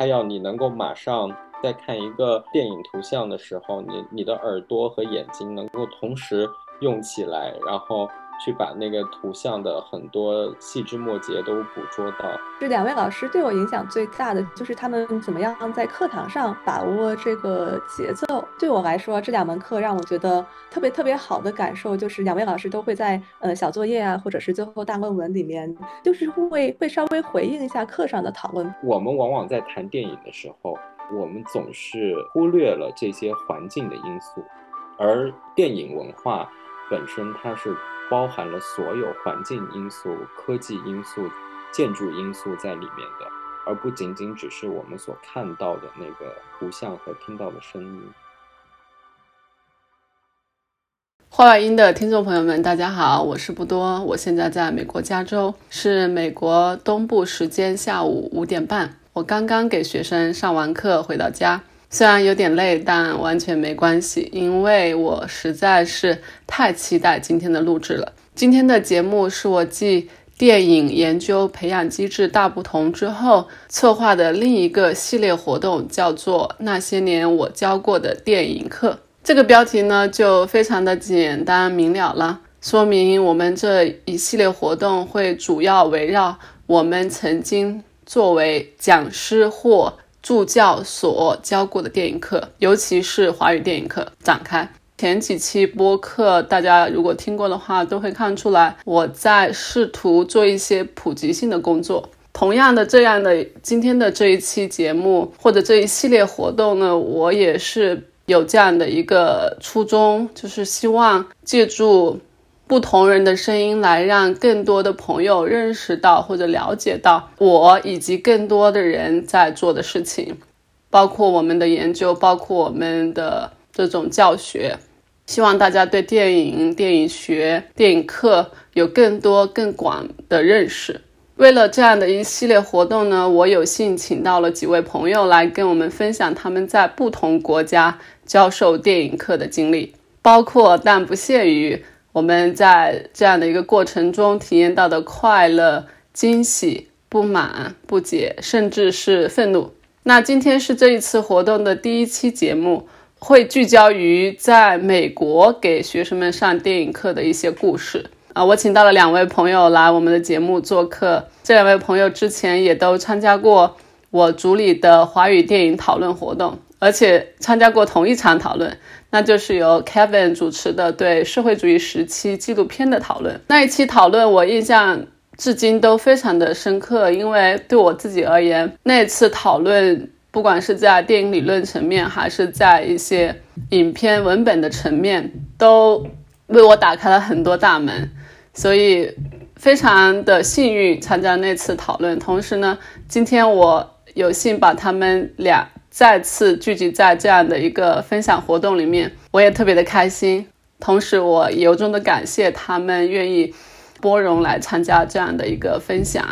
它要你能够马上在看一个电影图像的时候，你你的耳朵和眼睛能够同时用起来，然后。去把那个图像的很多细枝末节都捕捉到。这两位老师对我影响最大的就是他们怎么样在课堂上把握这个节奏。对我来说，这两门课让我觉得特别特别好的感受就是两位老师都会在呃小作业啊，或者是最后大论文里面，就是会会稍微回应一下课上的讨论。我们往往在谈电影的时候，我们总是忽略了这些环境的因素，而电影文化本身它是。包含了所有环境因素、科技因素、建筑因素在里面的，而不仅仅只是我们所看到的那个图像和听到的声音。话外音的听众朋友们，大家好，我是不多，我现在在美国加州，是美国东部时间下午五点半，我刚刚给学生上完课回到家。虽然有点累，但完全没关系，因为我实在是太期待今天的录制了。今天的节目是我继电影研究培养机制大不同之后策划的另一个系列活动，叫做《那些年我教过的电影课》。这个标题呢，就非常的简单明了了，说明我们这一系列活动会主要围绕我们曾经作为讲师或助教所教过的电影课，尤其是华语电影课展开。前几期播客，大家如果听过的话，都会看出来我在试图做一些普及性的工作。同样的，这样的今天的这一期节目或者这一系列活动呢，我也是有这样的一个初衷，就是希望借助。不同人的声音，来让更多的朋友认识到或者了解到我以及更多的人在做的事情，包括我们的研究，包括我们的这种教学。希望大家对电影、电影学、电影课有更多更广的认识。为了这样的一系列活动呢，我有幸请到了几位朋友来跟我们分享他们在不同国家教授电影课的经历，包括但不限于。我们在这样的一个过程中体验到的快乐、惊喜、不满、不解，甚至是愤怒。那今天是这一次活动的第一期节目，会聚焦于在美国给学生们上电影课的一些故事啊。我请到了两位朋友来我们的节目做客，这两位朋友之前也都参加过我组里的华语电影讨论活动，而且参加过同一场讨论。那就是由 Kevin 主持的对社会主义时期纪录片的讨论。那一期讨论我印象至今都非常的深刻，因为对我自己而言，那次讨论不管是在电影理论层面，还是在一些影片文本的层面，都为我打开了很多大门。所以非常的幸运参加那次讨论。同时呢，今天我有幸把他们俩。再次聚集在这样的一个分享活动里面，我也特别的开心。同时，我由衷的感谢他们愿意拨容来参加这样的一个分享。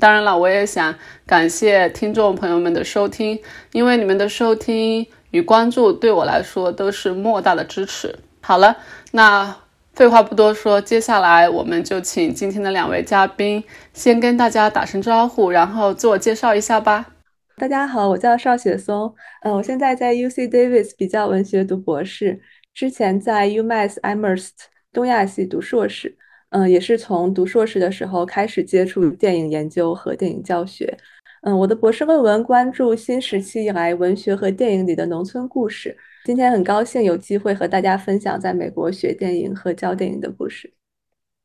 当然了，我也想感谢听众朋友们的收听，因为你们的收听与关注对我来说都是莫大的支持。好了，那废话不多说，接下来我们就请今天的两位嘉宾先跟大家打声招呼，然后自我介绍一下吧。大家好，我叫邵雪松，嗯，我现在在 U C Davis 比较文学读博士，之前在 UMass Amherst 东亚系读硕士，嗯，也是从读硕士的时候开始接触电影研究和电影教学，嗯，我的博士论文关注新时期以来文学和电影里的农村故事，今天很高兴有机会和大家分享在美国学电影和教电影的故事。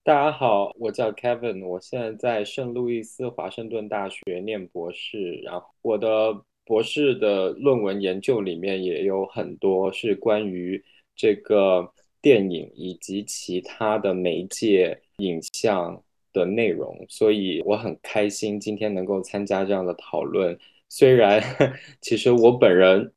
大家好，我叫 Kevin，我现在在圣路易斯华盛顿大学念博士，然后我的博士的论文研究里面也有很多是关于这个电影以及其他的媒介影像的内容，所以我很开心今天能够参加这样的讨论。虽然 其实我本人。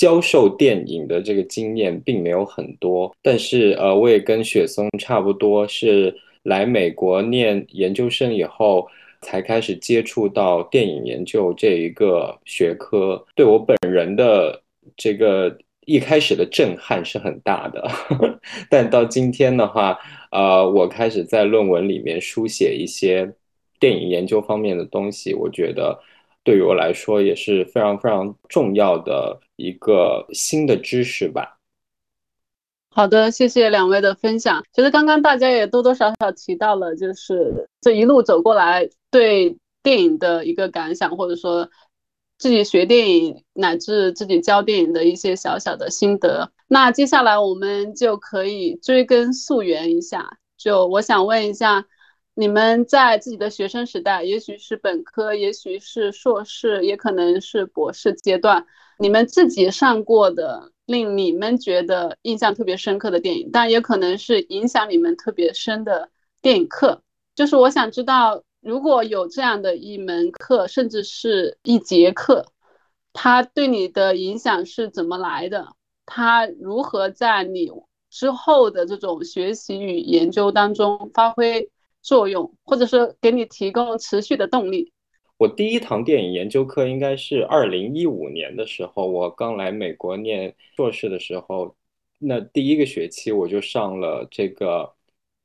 教授电影的这个经验并没有很多，但是呃，我也跟雪松差不多，是来美国念研究生以后才开始接触到电影研究这一个学科，对我本人的这个一开始的震撼是很大的。但到今天的话，呃，我开始在论文里面书写一些电影研究方面的东西，我觉得。对于我来说也是非常非常重要的一个新的知识吧。好的，谢谢两位的分享。其实刚刚大家也多多少少提到了，就是这一路走过来对电影的一个感想，或者说自己学电影乃至自己教电影的一些小小的心得。那接下来我们就可以追根溯源一下，就我想问一下，你们在自己的学生时代，也许是本科，也许是硕士，也可能是博士阶段，你们自己上过的。令你们觉得印象特别深刻的电影，但也可能是影响你们特别深的电影课。就是我想知道，如果有这样的一门课，甚至是一节课，它对你的影响是怎么来的？它如何在你之后的这种学习与研究当中发挥作用，或者是给你提供持续的动力？我第一堂电影研究课应该是二零一五年的时候，我刚来美国念硕士的时候，那第一个学期我就上了这个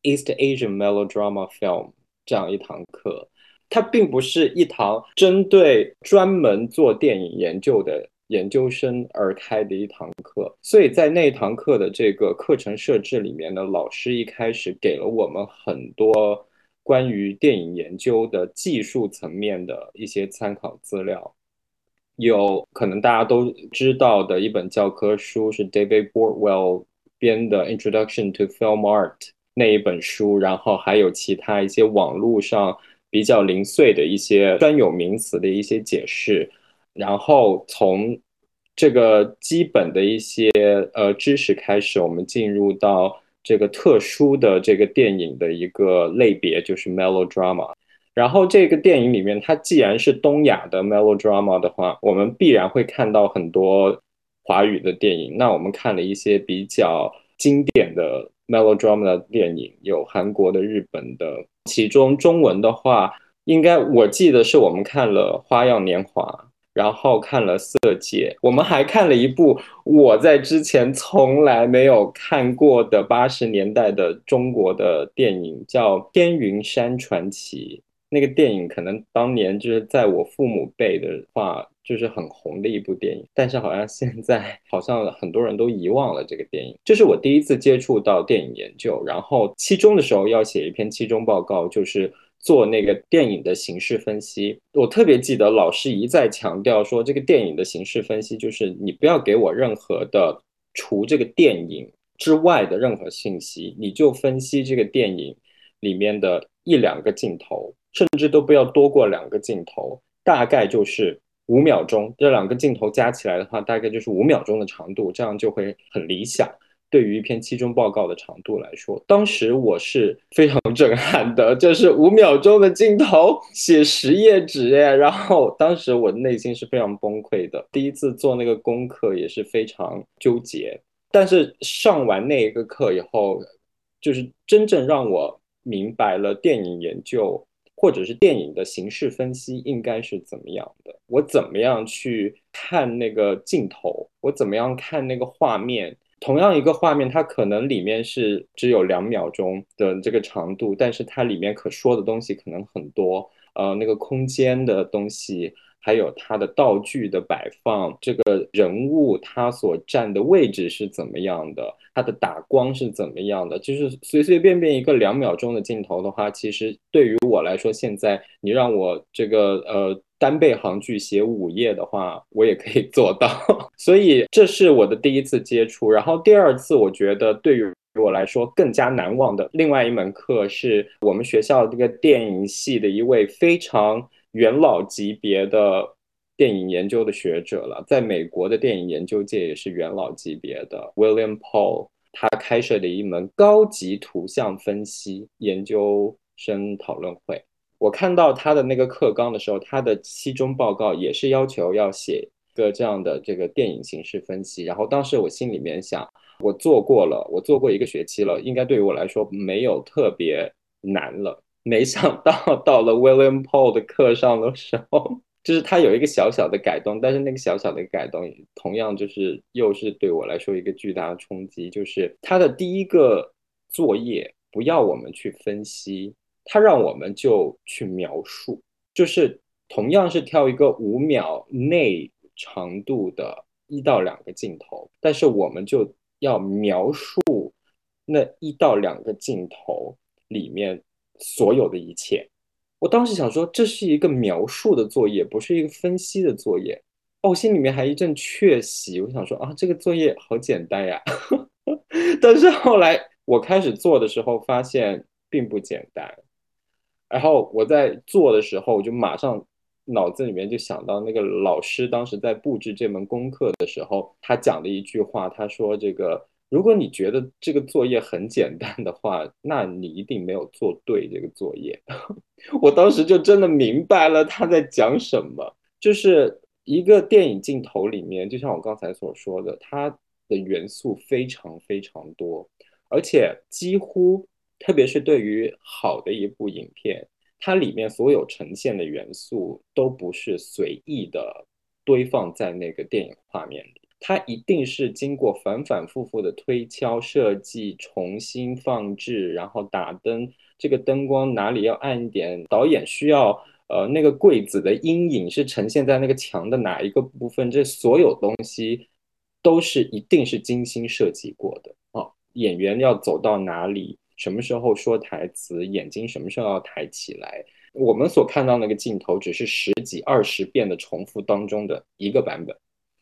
East Asian Melodrama Film 这样一堂课。它并不是一堂针对专门做电影研究的研究生而开的一堂课，所以在那堂课的这个课程设置里面呢，老师一开始给了我们很多。关于电影研究的技术层面的一些参考资料，有可能大家都知道的一本教科书是 David Bordwell 编的《Introduction to Film Art》那一本书，然后还有其他一些网络上比较零碎的一些专有名词的一些解释，然后从这个基本的一些呃知识开始，我们进入到。这个特殊的这个电影的一个类别就是 melodrama，然后这个电影里面，它既然是东亚的 melodrama 的话，我们必然会看到很多华语的电影。那我们看了一些比较经典的 melodrama 的电影，有韩国的、日本的，其中中文的话，应该我记得是我们看了《花样年华》。然后看了《色戒》，我们还看了一部我在之前从来没有看过的八十年代的中国的电影，叫《天云山传奇》。那个电影可能当年就是在我父母辈的话，就是很红的一部电影，但是好像现在 好像很多人都遗忘了这个电影。这是我第一次接触到电影研究，然后期中的时候要写一篇期中报告，就是。做那个电影的形式分析，我特别记得老师一再强调说，这个电影的形式分析就是你不要给我任何的除这个电影之外的任何信息，你就分析这个电影里面的一两个镜头，甚至都不要多过两个镜头，大概就是五秒钟，这两个镜头加起来的话，大概就是五秒钟的长度，这样就会很理想。对于一篇期中报告的长度来说，当时我是非常震撼的，就是五秒钟的镜头写十页纸耶。然后当时我内心是非常崩溃的，第一次做那个功课也是非常纠结。但是上完那一个课以后，就是真正让我明白了电影研究或者是电影的形式分析应该是怎么样的。我怎么样去看那个镜头？我怎么样看那个画面？同样一个画面，它可能里面是只有两秒钟的这个长度，但是它里面可说的东西可能很多。呃，那个空间的东西，还有它的道具的摆放，这个人物他所站的位置是怎么样的，它的打光是怎么样的，就是随随便便一个两秒钟的镜头的话，其实对于我来说，现在你让我这个呃。单背行距写五页的话，我也可以做到。所以这是我的第一次接触。然后第二次，我觉得对于我来说更加难忘的另外一门课，是我们学校这个电影系的一位非常元老级别的电影研究的学者了，在美国的电影研究界也是元老级别的 William Paul，他开设的一门高级图像分析研究生讨论会。我看到他的那个课纲的时候，他的期中报告也是要求要写一个这样的这个电影形式分析。然后当时我心里面想，我做过了，我做过一个学期了，应该对于我来说没有特别难了。没想到到了 William Paul 的课上的时候，就是他有一个小小的改动，但是那个小小的改动同样就是又是对我来说一个巨大的冲击，就是他的第一个作业不要我们去分析。他让我们就去描述，就是同样是挑一个五秒内长度的一到两个镜头，但是我们就要描述那一到两个镜头里面所有的一切。我当时想说，这是一个描述的作业，不是一个分析的作业。哦，我心里面还一阵确喜，我想说啊，这个作业好简单呀。但是后来我开始做的时候，发现并不简单。然后我在做的时候，我就马上脑子里面就想到那个老师当时在布置这门功课的时候，他讲的一句话，他说：“这个如果你觉得这个作业很简单的话，那你一定没有做对这个作业。”我当时就真的明白了他在讲什么，就是一个电影镜头里面，就像我刚才所说的，它的元素非常非常多，而且几乎。特别是对于好的一部影片，它里面所有呈现的元素都不是随意的堆放在那个电影画面里，它一定是经过反反复复的推敲设计、重新放置，然后打灯，这个灯光哪里要暗一点，导演需要呃那个柜子的阴影是呈现在那个墙的哪一个部分，这所有东西都是一定是精心设计过的啊，演员要走到哪里。什么时候说台词，眼睛什么时候要抬起来？我们所看到那个镜头只是十几二十遍的重复当中的一个版本。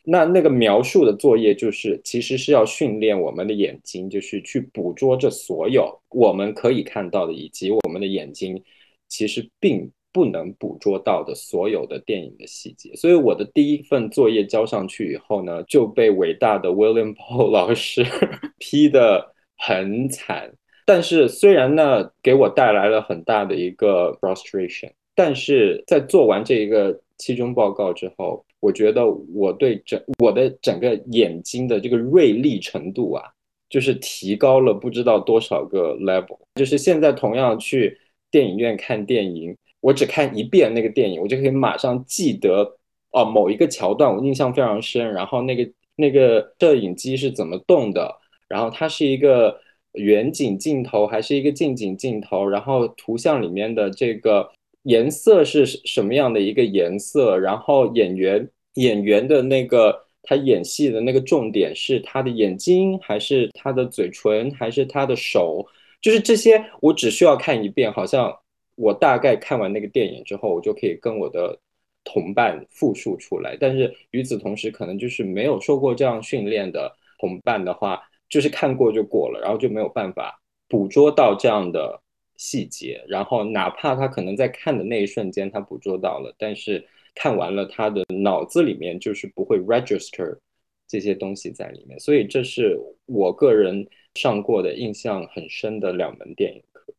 那那个描述的作业就是，其实是要训练我们的眼睛，就是去捕捉这所有我们可以看到的，以及我们的眼睛其实并不能捕捉到的所有的电影的细节。所以我的第一份作业交上去以后呢，就被伟大的 William Paul 老师 批的很惨。但是虽然呢，给我带来了很大的一个 frustration，但是在做完这一个期中报告之后，我觉得我对整我的整个眼睛的这个锐利程度啊，就是提高了不知道多少个 level。就是现在同样去电影院看电影，我只看一遍那个电影，我就可以马上记得哦某一个桥段，我印象非常深。然后那个那个摄影机是怎么动的，然后它是一个。远景镜头还是一个近景镜头，然后图像里面的这个颜色是什么样的一个颜色？然后演员演员的那个他演戏的那个重点是他的眼睛，还是他的嘴唇，还是他的手？就是这些，我只需要看一遍，好像我大概看完那个电影之后，我就可以跟我的同伴复述出来。但是与此同时，可能就是没有受过这样训练的同伴的话。就是看过就过了，然后就没有办法捕捉到这样的细节。然后哪怕他可能在看的那一瞬间他捕捉到了，但是看完了他的脑子里面就是不会 register 这些东西在里面。所以这是我个人上过的印象很深的两门电影课。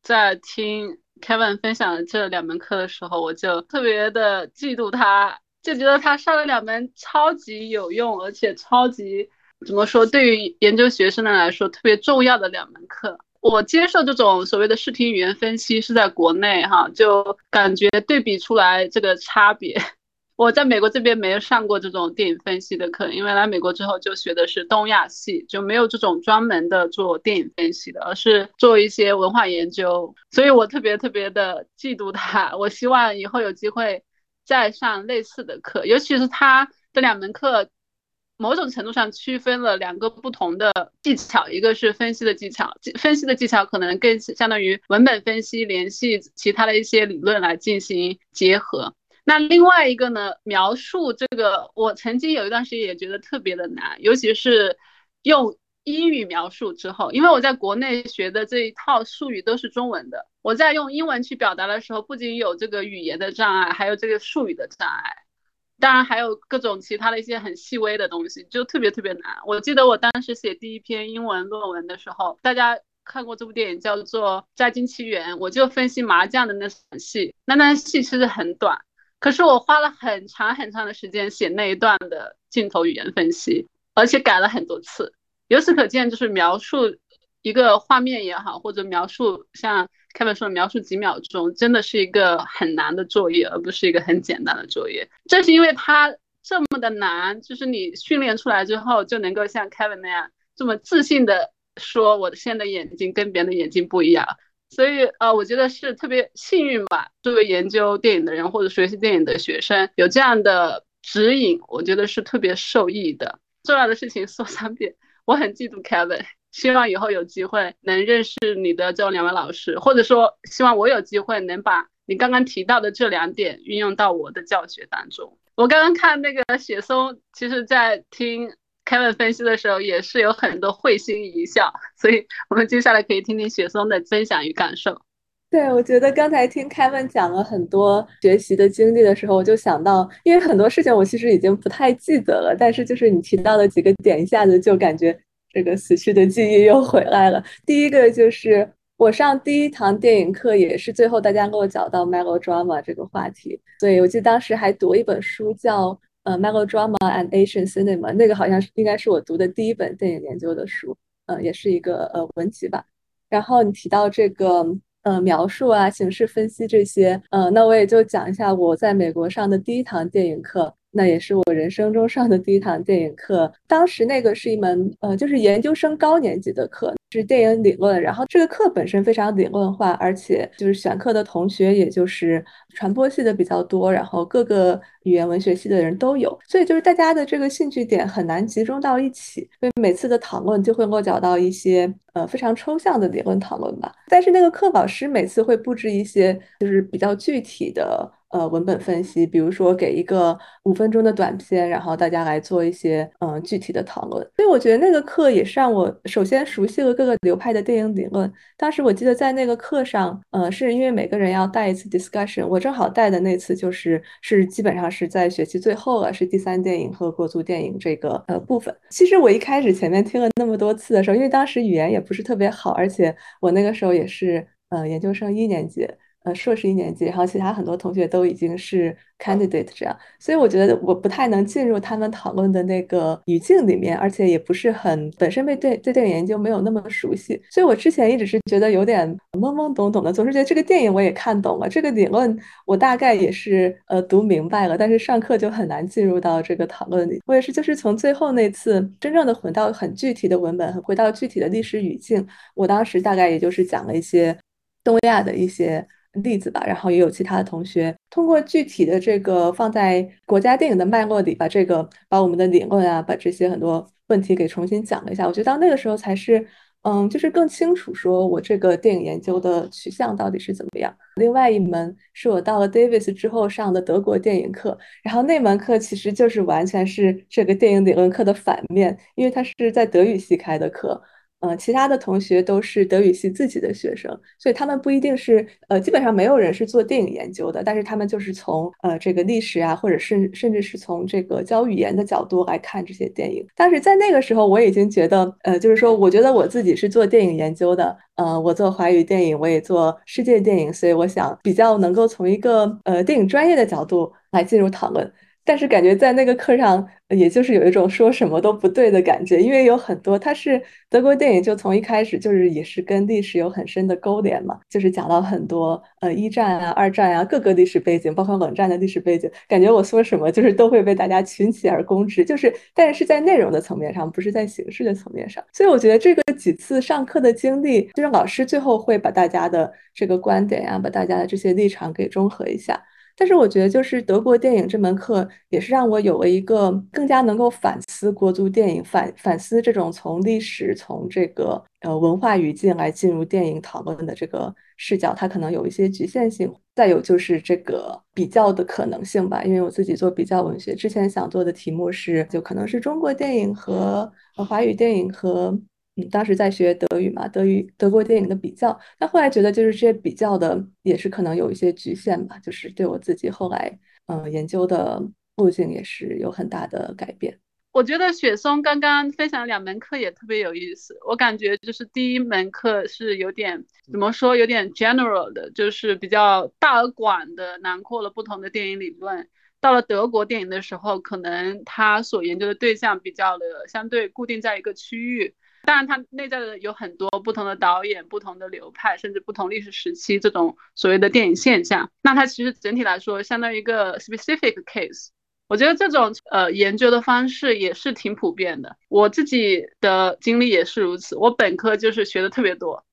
在听 Kevin 分享这两门课的时候，我就特别的嫉妒他，就觉得他上了两门超级有用，而且超级。怎么说？对于研究学生的来说，特别重要的两门课，我接受这种所谓的视听语言分析是在国内哈，就感觉对比出来这个差别。我在美国这边没有上过这种电影分析的课，因为来美国之后就学的是东亚系，就没有这种专门的做电影分析的，而是做一些文化研究。所以我特别特别的嫉妒他，我希望以后有机会再上类似的课，尤其是他这两门课。某种程度上区分了两个不同的技巧，一个是分析的技巧，分析的技巧可能更相当于文本分析，联系其他的一些理论来进行结合。那另外一个呢，描述这个，我曾经有一段时间也觉得特别的难，尤其是用英语描述之后，因为我在国内学的这一套术语都是中文的，我在用英文去表达的时候，不仅有这个语言的障碍，还有这个术语的障碍。当然还有各种其他的一些很细微的东西，就特别特别难。我记得我当时写第一篇英文论文的时候，大家看过这部电影叫做《摘金奇缘》，我就分析麻将的那场戏，那段戏其实很短，可是我花了很长很长的时间写那一段的镜头语言分析，而且改了很多次。由此可见，就是描述一个画面也好，或者描述像。Kevin 说描述几秒钟，真的是一个很难的作业，而不是一个很简单的作业。正是因为它这么的难，就是你训练出来之后，就能够像 Kevin 那样这么自信的说，我现在的眼睛跟别人的眼睛不一样。所以呃，我觉得是特别幸运吧。作为研究电影的人或者学习电影的学生，有这样的指引，我觉得是特别受益的。重要的事情 说三遍，我很嫉妒 Kevin，希望以后有机会能认识你的这两位老师，或者说希望我有机会能把你刚刚提到的这两点运用到我的教学当中。我刚刚看那个雪松，其实在听。Kevin 分析的时候也是有很多会心一笑，所以我们接下来可以听听雪松的分享与感受。对，我觉得刚才听 Kevin 讲了很多学习的经历的时候，我就想到，因为很多事情我其实已经不太记得了，但是就是你提到的几个点，一下子就感觉这个死去的记忆又回来了。第一个就是我上第一堂电影课，也是最后大家给我讲到 melodrama 这个话题，所以我记得当时还读一本书叫。呃，melodrama and Asian cinema，那个好像是应该是我读的第一本电影研究的书，呃，也是一个呃文集吧。然后你提到这个呃描述啊、形式分析这些，呃，那我也就讲一下我在美国上的第一堂电影课。那也是我人生中上的第一堂电影课，当时那个是一门呃，就是研究生高年级的课，是电影理论。然后这个课本身非常理论化，而且就是选课的同学，也就是传播系的比较多，然后各个语言文学系的人都有，所以就是大家的这个兴趣点很难集中到一起，所以每次的讨论就会落脚到一些呃非常抽象的理论讨论吧。但是那个课老师每次会布置一些就是比较具体的。呃，文本分析，比如说给一个五分钟的短片，然后大家来做一些嗯具体的讨论。所以我觉得那个课也是让我首先熟悉了各个流派的电影理论。当时我记得在那个课上，呃，是因为每个人要带一次 discussion，我正好带的那次就是是基本上是在学期最后了，是第三电影和国足电影这个呃部分。其实我一开始前面听了那么多次的时候，因为当时语言也不是特别好，而且我那个时候也是呃研究生一年级。呃，硕士一年级，然后其他很多同学都已经是 candidate 这样，所以我觉得我不太能进入他们讨论的那个语境里面，而且也不是很本身被对对电影研究没有那么熟悉，所以我之前一直是觉得有点懵懵懂懂的，总是觉得这个电影我也看懂了，这个理论我大概也是呃读明白了，但是上课就很难进入到这个讨论里。我也是就是从最后那次真正的回到很具体的文本，回到具体的历史语境，我当时大概也就是讲了一些东亚的一些。例子吧，然后也有其他的同学通过具体的这个放在国家电影的脉络里，把这个把我们的理论啊，把这些很多问题给重新讲了一下。我觉得到那个时候才是，嗯，就是更清楚说我这个电影研究的取向到底是怎么样。另外一门是我到了 Davis 之后上的德国电影课，然后那门课其实就是完全是这个电影理论课的反面，因为它是在德语系开的课。呃，其他的同学都是德语系自己的学生，所以他们不一定是呃，基本上没有人是做电影研究的，但是他们就是从呃这个历史啊，或者是甚至是从这个教语言的角度来看这些电影。但是在那个时候，我已经觉得，呃，就是说，我觉得我自己是做电影研究的，呃，我做华语电影，我也做世界电影，所以我想比较能够从一个呃电影专业的角度来进入讨论。但是感觉在那个课上，也就是有一种说什么都不对的感觉，因为有很多它是德国电影，就从一开始就是也是跟历史有很深的勾连嘛，就是讲到很多呃一战啊、二战啊各个历史背景，包括冷战的历史背景，感觉我说什么就是都会被大家群起而攻之，就是但是是在内容的层面上，不是在形式的层面上，所以我觉得这个几次上课的经历，就是老师最后会把大家的这个观点呀，把大家的这些立场给中和一下。但是我觉得，就是德国电影这门课，也是让我有了一个更加能够反思国足电影、反反思这种从历史、从这个呃文化语境来进入电影讨论的这个视角，它可能有一些局限性。再有就是这个比较的可能性吧，因为我自己做比较文学，之前想做的题目是，就可能是中国电影和呃华语电影和。当时在学德语嘛，德语德国电影的比较，但后来觉得就是这些比较的也是可能有一些局限吧，就是对我自己后来嗯研究的路径也是有很大的改变。我觉得雪松刚刚分享两门课也特别有意思，我感觉就是第一门课是有点怎么说，有点 general 的，就是比较大而广的囊括了不同的电影理论。到了德国电影的时候，可能他所研究的对象比较的相对固定在一个区域。当然，它内在的有很多不同的导演、不同的流派，甚至不同历史时期这种所谓的电影现象。那它其实整体来说，相当于一个 specific case。我觉得这种呃研究的方式也是挺普遍的。我自己的经历也是如此。我本科就是学的特别多，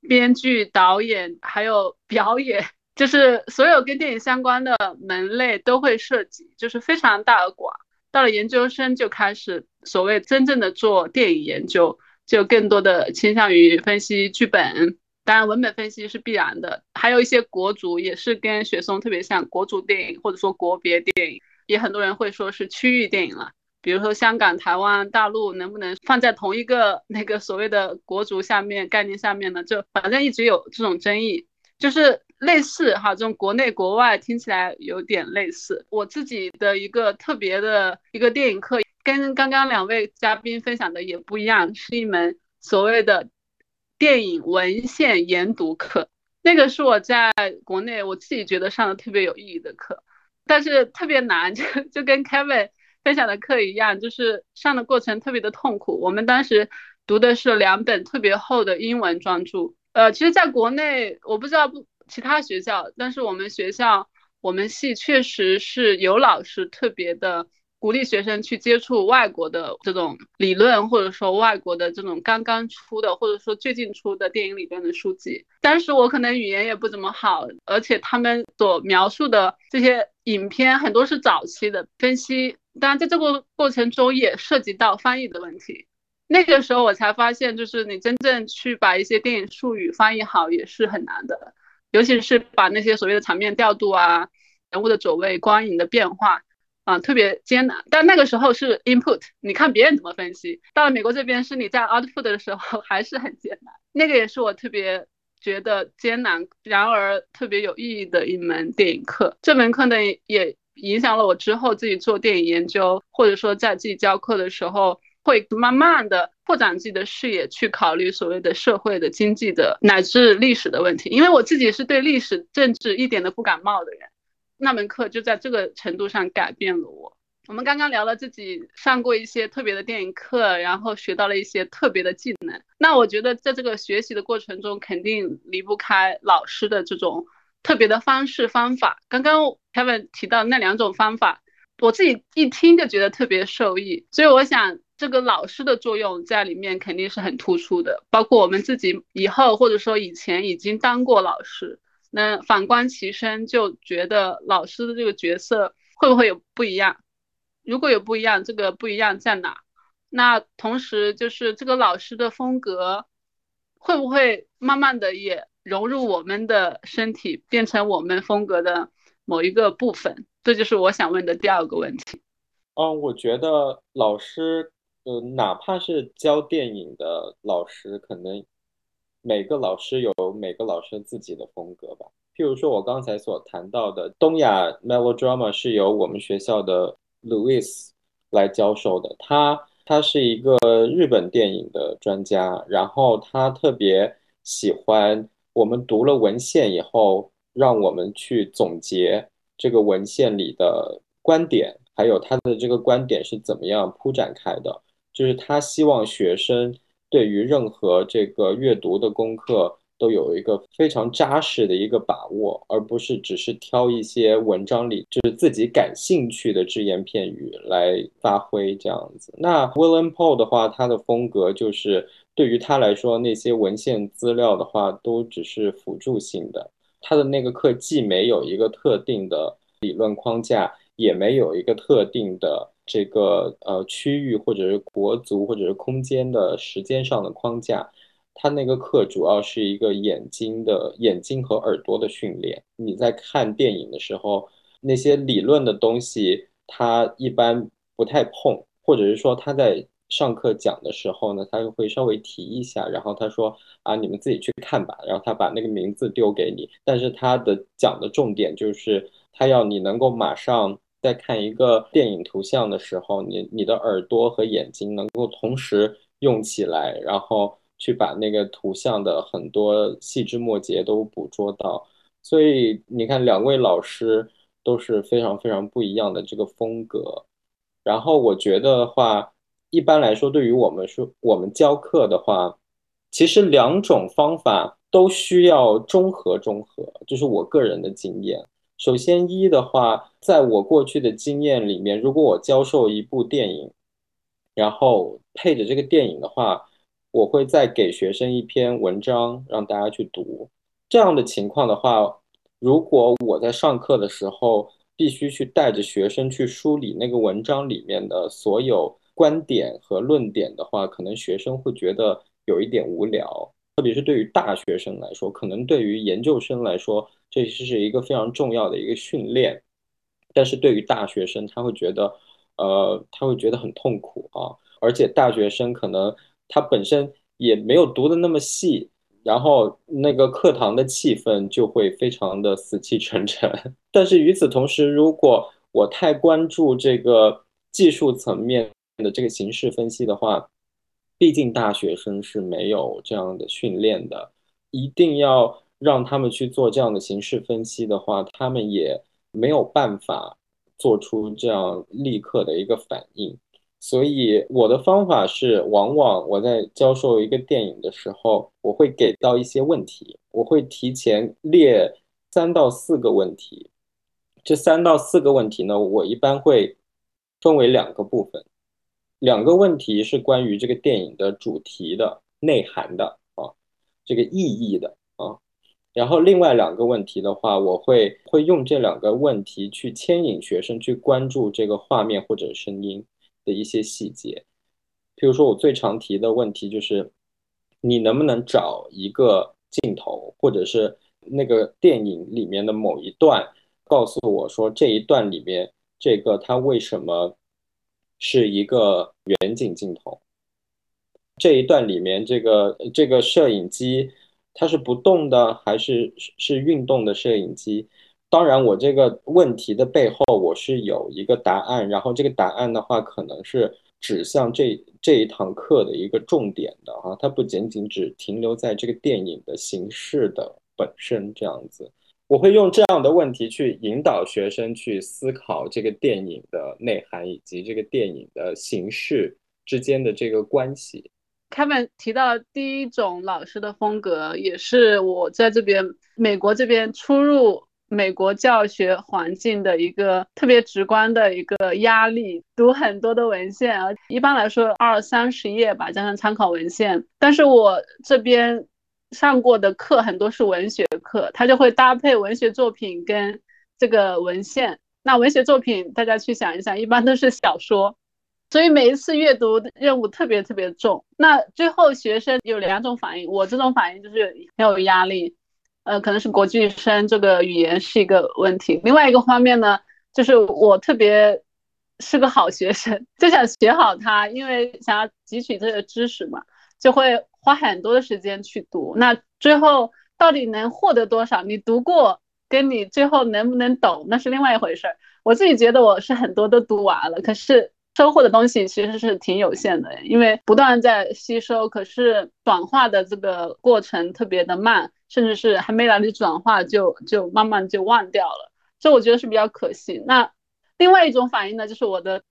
编剧、导演，还有表演，就是所有跟电影相关的门类都会涉及，就是非常大而广。到了研究生就开始所谓真正的做电影研究，就更多的倾向于分析剧本，当然文本分析是必然的，还有一些国足也是跟雪松特别像，国足电影或者说国别电影，也很多人会说是区域电影了。比如说香港、台湾、大陆能不能放在同一个 那个所谓的国足下面概念下面呢？就反正一直有这种争议，就是类似哈，这种国内国外听起来有点类似。我自己的一个特别的一个电影课，跟刚刚两位嘉宾分享的也不一样，是一门所谓的电影文献研读课。那个是我在国内我自己觉得上的特别有意义的课，但是特别难，就就跟 Kevin。分享的课一样，就是上的过程特别的痛苦。我们当时读的是两本特别厚的英文专著。呃，其实，在国内我不知道不其他学校，但是我们学校我们系确实是有老师特别的鼓励学生去接触外国的这种理论，或者说外国的这种刚刚出的，或者说最近出的电影理论的书籍。当时我可能语言也不怎么好，而且他们所描述的这些影片很多是早期的分析。当然，在这个过程中也涉及到翻译的问题。那个时候我才发现，就是你真正去把一些电影术语翻译好也是很难的，尤其是把那些所谓的场面调度啊、人物的走位、光影的变化啊，特别艰难。但那个时候是 input，你看别人怎么分析。到了美国这边，是你在 output 的时候 还是很艰难。那个也是我特别觉得艰难，然而特别有意义的一门电影课。这门课呢也。影响了我之后自己做电影研究，或者说在自己教课的时候，会慢慢的扩展自己的视野，去考虑所谓的社会的、经济的乃至历史的问题。因为我自己是对历史、政治一点都不感冒的人，那门课就在这个程度上改变了我。我们刚刚聊了自己上过一些特别的电影课，然后学到了一些特别的技能。那我觉得在这个学习的过程中，肯定离不开老师的这种。特别的方式方法，刚刚 Kevin 提到那两种方法，我自己一听就觉得特别受益，所以我想这个老师的作用在里面肯定是很突出的。包括我们自己以后或者说以前已经当过老师，那反观其身，就觉得老师的这个角色会不会有不一样？如果有不一样，这个不一样在哪？那同时就是这个老师的风格会不会慢慢的也？融入我们的身体，变成我们风格的某一个部分，这就是我想问的第二个问题。嗯，我觉得老师，呃，哪怕是教电影的老师，可能每个老师有每个老师自己的风格吧。譬如说，我刚才所谈到的东亚 melodrama 是由我们学校的 Louis 来教授的，他他是一个日本电影的专家，然后他特别喜欢。我们读了文献以后，让我们去总结这个文献里的观点，还有他的这个观点是怎么样铺展开的。就是他希望学生对于任何这个阅读的功课都有一个非常扎实的一个把握，而不是只是挑一些文章里就是自己感兴趣的只言片语来发挥这样子。那 William Paul 的话，他的风格就是。对于他来说，那些文献资料的话，都只是辅助性的。他的那个课既没有一个特定的理论框架，也没有一个特定的这个呃区域或者是国足或者是空间的时间上的框架。他那个课主要是一个眼睛的眼睛和耳朵的训练。你在看电影的时候，那些理论的东西，他一般不太碰，或者是说他在。上课讲的时候呢，他会稍微提一下，然后他说啊，你们自己去看吧。然后他把那个名字丢给你，但是他的讲的重点就是他要你能够马上在看一个电影图像的时候，你你的耳朵和眼睛能够同时用起来，然后去把那个图像的很多细枝末节都捕捉到。所以你看，两位老师都是非常非常不一样的这个风格。然后我觉得的话。一般来说，对于我们说我们教课的话，其实两种方法都需要中和中和，就是我个人的经验。首先一的话，在我过去的经验里面，如果我教授一部电影，然后配着这个电影的话，我会再给学生一篇文章让大家去读。这样的情况的话，如果我在上课的时候必须去带着学生去梳理那个文章里面的所有观点和论点的话，可能学生会觉得有一点无聊。特别是对于大学生来说，可能对于研究生来说，这是一个非常重要的一个训练。但是对于大学生，他会觉得，呃，他会觉得很痛苦啊。而且大学生可能他本身也没有读的那么细，然后那个课堂的气氛就会非常的死气沉沉。但是与此同时，如果我太关注这个技术层面的这个形式分析的话，毕竟大学生是没有这样的训练的，一定要让他们去做这样的形式分析的话，他们也。没有办法做出这样立刻的一个反应，所以我的方法是，往往我在教授一个电影的时候，我会给到一些问题，我会提前列三到四个问题。这三到四个问题呢，我一般会分为两个部分，两个问题是关于这个电影的主题的内涵的啊，这个意义的啊。然后另外两个问题的话，我会会用这两个问题去牵引学生去关注这个画面或者声音的一些细节。比如说，我最常提的问题就是，你能不能找一个镜头，或者是那个电影里面的某一段，告诉我说这一段里面这个它为什么是一个远景镜头？这一段里面这个这个摄影机。它是不动的还是是运动的摄影机？当然，我这个问题的背后我是有一个答案，然后这个答案的话可能是指向这这一堂课的一个重点的啊，它不仅仅只停留在这个电影的形式的本身这样子。我会用这样的问题去引导学生去思考这个电影的内涵以及这个电影的形式之间的这个关系。Kevin 提到第一种老师的风格，也是我在这边美国这边初入美国教学环境的一个特别直观的一个压力。读很多的文献，啊一般来说二三十页吧，加上参考文献。但是我这边上过的课很多是文学课，他就会搭配文学作品跟这个文献。那文学作品大家去想一想，一般都是小说。所以每一次阅读任务特别特别重，那最后学生有两种反应，我这种反应就是很有压力，呃，可能是国际生这个语言是一个问题。另外一个方面呢，就是我特别是个好学生，就想学好它，因为想要汲取这个知识嘛，就会花很多的时间去读。那最后到底能获得多少？你读过跟你最后能不能懂，那是另外一回事儿。我自己觉得我是很多都读完了，可是。收获的东西其实是挺有限的，因为不断在吸收，可是转化的这个过程特别的慢，甚至是还没来得及转化就就慢慢就忘掉了，这我觉得是比较可惜。那另外一种反应呢，就是我的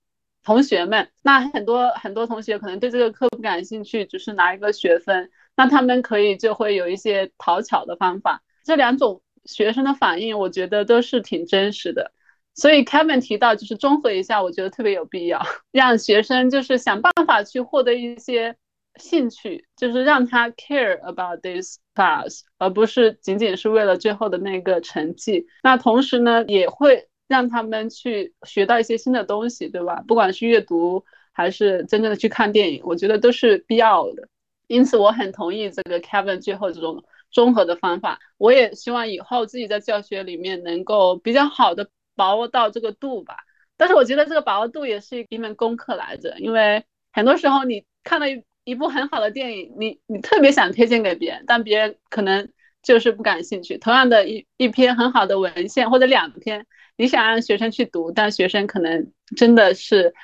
同学们，那很多很多同学可能对这个课不感兴趣，只是拿一个学分，那他们可以就会有一些讨巧的方法。这两种学生的反应，我觉得都是挺真实的。所以 Kevin 提到，就是综合一下，我觉得特别有必要，让学生就是想办法去获得一些兴趣，就是让他 care about this class，而不是仅仅是为了最后的那个成绩。那同时呢，也会让他们去学到一些新的东西，对吧？不管是阅读还是真正的去看电影，我觉得都是必要的。因此，我很同意这个 Kevin 最后这种综合的方法。我也希望以后自己在教学里面能够比较好的。把握到这个度吧，但是我觉得这个把握度也是一门功课来着，因为很多时候你看了一一部很好的电影，你你特别想推荐给别人，但别人可能就是不感兴趣。同样的一一篇很好的文献或者两篇，你想让学生去读，但学生可能真的是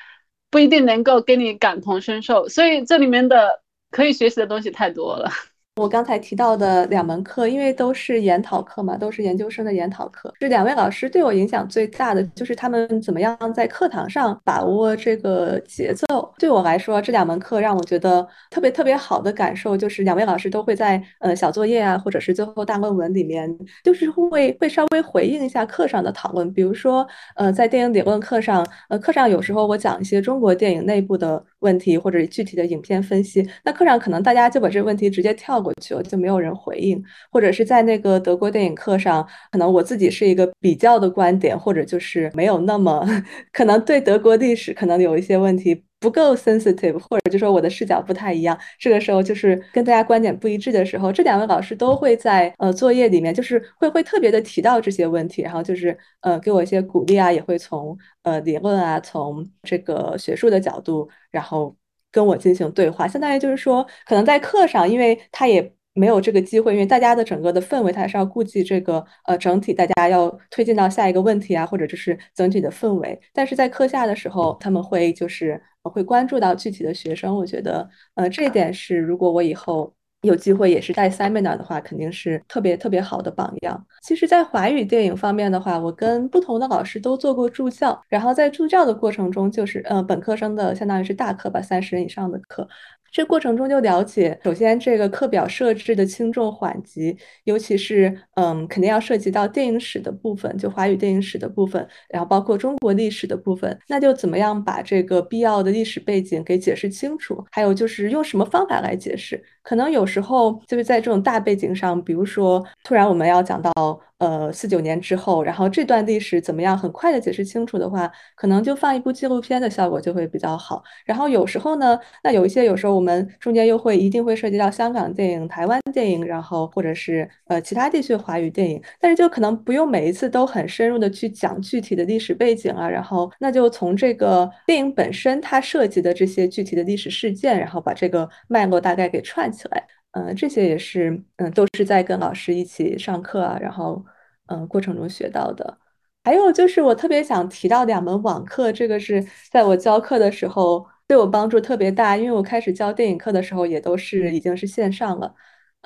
不一定能够跟你感同身受，所以这里面的可以学习的东西太多了。我刚才提到的两门课，因为都是研讨课嘛，都是研究生的研讨课。这两位老师对我影响最大的，就是他们怎么样在课堂上把握这个节奏。对我来说，这两门课让我觉得特别特别好的感受，就是两位老师都会在呃小作业啊，或者是最后大论文里面，就是会会稍微回应一下课上的讨论。比如说，呃，在电影理论课上，呃，课上有时候我讲一些中国电影内部的问题，或者具体的影片分析，那课上可能大家就把这个问题直接跳。过去了就没有人回应，或者是在那个德国电影课上，可能我自己是一个比较的观点，或者就是没有那么 可能对德国历史可能有一些问题不够 sensitive，或者就说我的视角不太一样。这个时候就是跟大家观点不一致的时候，这两位老师都会在呃作业里面就是会会特别的提到这些问题，然后就是呃给我一些鼓励啊，也会从呃理论啊，从这个学术的角度，然后。跟我进行对话，相当于就是说，可能在课上，因为他也没有这个机会，因为大家的整个的氛围，他还是要顾及这个呃整体，大家要推进到下一个问题啊，或者就是整体的氛围。但是在课下的时候，他们会就是会关注到具体的学生，我觉得呃这一点是，如果我以后。有机会也是带 seminar 的话，肯定是特别特别好的榜样。其实，在华语电影方面的话，我跟不同的老师都做过助教，然后在助教的过程中，就是呃本科生的相当于是大课吧，三十人以上的课。这过程中就了解，首先这个课表设置的轻重缓急，尤其是嗯，肯定要涉及到电影史的部分，就华语电影史的部分，然后包括中国历史的部分，那就怎么样把这个必要的历史背景给解释清楚，还有就是用什么方法来解释。可能有时候就是在这种大背景上，比如说突然我们要讲到。呃，四九年之后，然后这段历史怎么样很快的解释清楚的话，可能就放一部纪录片的效果就会比较好。然后有时候呢，那有一些有时候我们中间又会一定会涉及到香港电影、台湾电影，然后或者是呃其他地区华语电影，但是就可能不用每一次都很深入的去讲具体的历史背景啊，然后那就从这个电影本身它涉及的这些具体的历史事件，然后把这个脉络大概给串起来。嗯，这些也是，嗯，都是在跟老师一起上课啊，然后，嗯，过程中学到的。还有就是我特别想提到两门网课，这个是在我教课的时候对我帮助特别大，因为我开始教电影课的时候也都是已经是线上了。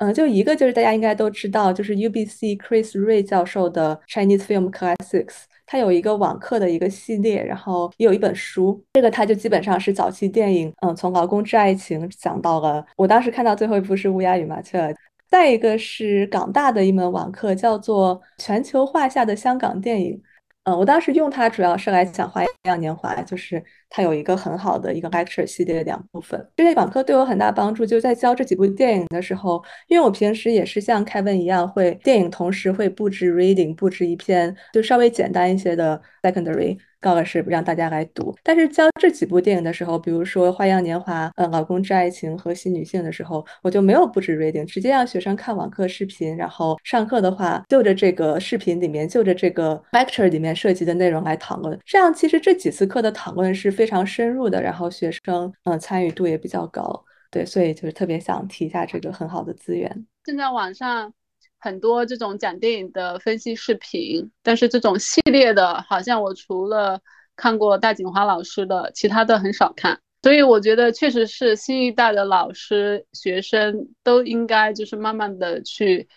嗯，就一个就是大家应该都知道，就是 UBC Chris Ray 教授的 Chinese Film Classics。它有一个网课的一个系列，然后也有一本书，这个它就基本上是早期电影，嗯，从《劳工之爱情》讲到了，我当时看到最后一部是《乌鸦与麻雀》。再一个是港大的一门网课，叫做《全球化下的香港电影》。嗯，我当时用它主要是来讲《花样年华》，就是它有一个很好的一个 lecture 系列的两部分。这类网课对我很大帮助，就在教这几部电影的时候，因为我平时也是像 Kevin 一样，会电影同时会布置 reading，布置一篇就稍微简单一些的 secondary。告的是让大家来读，但是教这几部电影的时候，比如说《花样年华》、呃，《老公之爱情》和《新女性》的时候，我就没有布置 reading，直接让学生看网课视频，然后上课的话就着这个视频里面，就着这个 lecture 里面涉及的内容来讨论。这样其实这几次课的讨论是非常深入的，然后学生嗯参与度也比较高。对，所以就是特别想提一下这个很好的资源。现在网上。很多这种讲电影的分析视频，但是这种系列的，好像我除了看过大锦华老师的，其他的很少看。所以我觉得确实是新一代的老师、学生都应该就是慢慢的去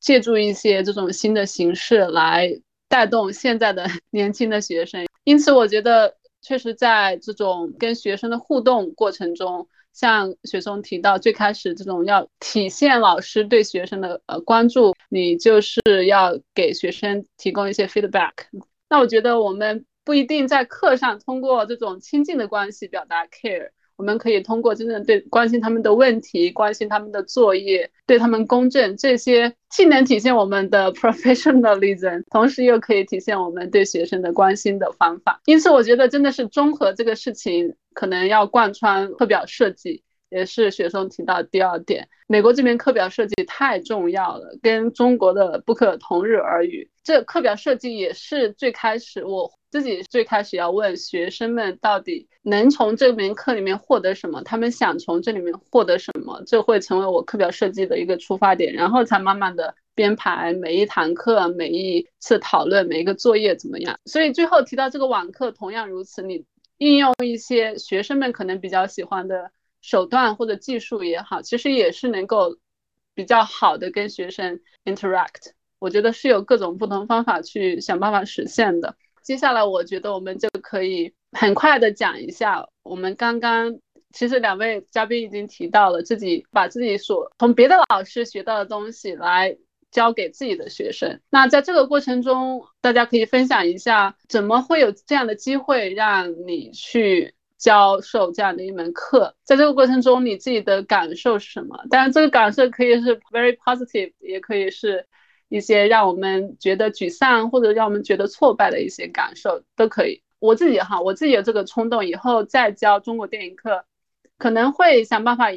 借助一些这种新的形式来带动现在的 年轻的学生。因此，我觉得确实在这种跟学生的互动过程中。像雪松提到，最开始这种要体现老师对学生的呃关注，你就是要给学生提供一些 feedback。那我觉得我们不一定在课上通过这种亲近的关系表达 care。我们可以通过真正对关心他们的问题、关心他们的作业、对他们公正，这些既能体现我们的 professionalism，同时又可以体现我们对学生的关心的方法。因此，我觉得真的是综合这个事情，可能要贯穿课表设计，也是学生提到第二点。美国这边课表设计太重要了，跟中国的不可同日而语。这课表设计也是最开始我。自己最开始要问学生们到底能从这门课里面获得什么，他们想从这里面获得什么，这会成为我课表设计的一个出发点，然后才慢慢的编排每一堂课、每一次讨论、每一个作业怎么样。所以最后提到这个网课同样如此，你应用一些学生们可能比较喜欢的手段或者技术也好，其实也是能够。比较好的跟学生 interact。我觉得是有各种不同方法去想办法实现的。接下来，我觉得我们就可以很快的讲一下，我们刚刚其实两位嘉宾已经提到了自己把自己所从别的老师学到的东西来教给自己的学生。那在这个过程中，大家可以分享一下，怎么会有这样的机会让你去教授这样的一门课？在这个过程中，你自己的感受是什么？当然，这个感受可以是 very positive，也可以是。一些让我们觉得沮丧或者让我们觉得挫败的一些感受都可以。我自己哈，我自己有这个冲动，以后再教中国电影课，可能会想办法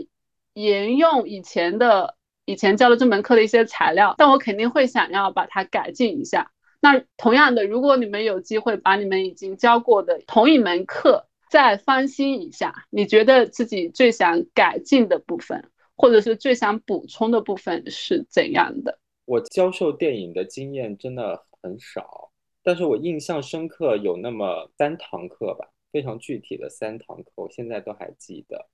沿用以前的以前教的这门课的一些材料，但我肯定会想要把它改进一下。那同样的，如果你们有机会把你们已经教过的同一门课再翻新一下，你觉得自己最想改进的部分，或者是最想补充的部分是怎样的？我教授电影的经验真的很少，但是我印象深刻有那么三堂课吧，非常具体的三堂课，我现在都还记得。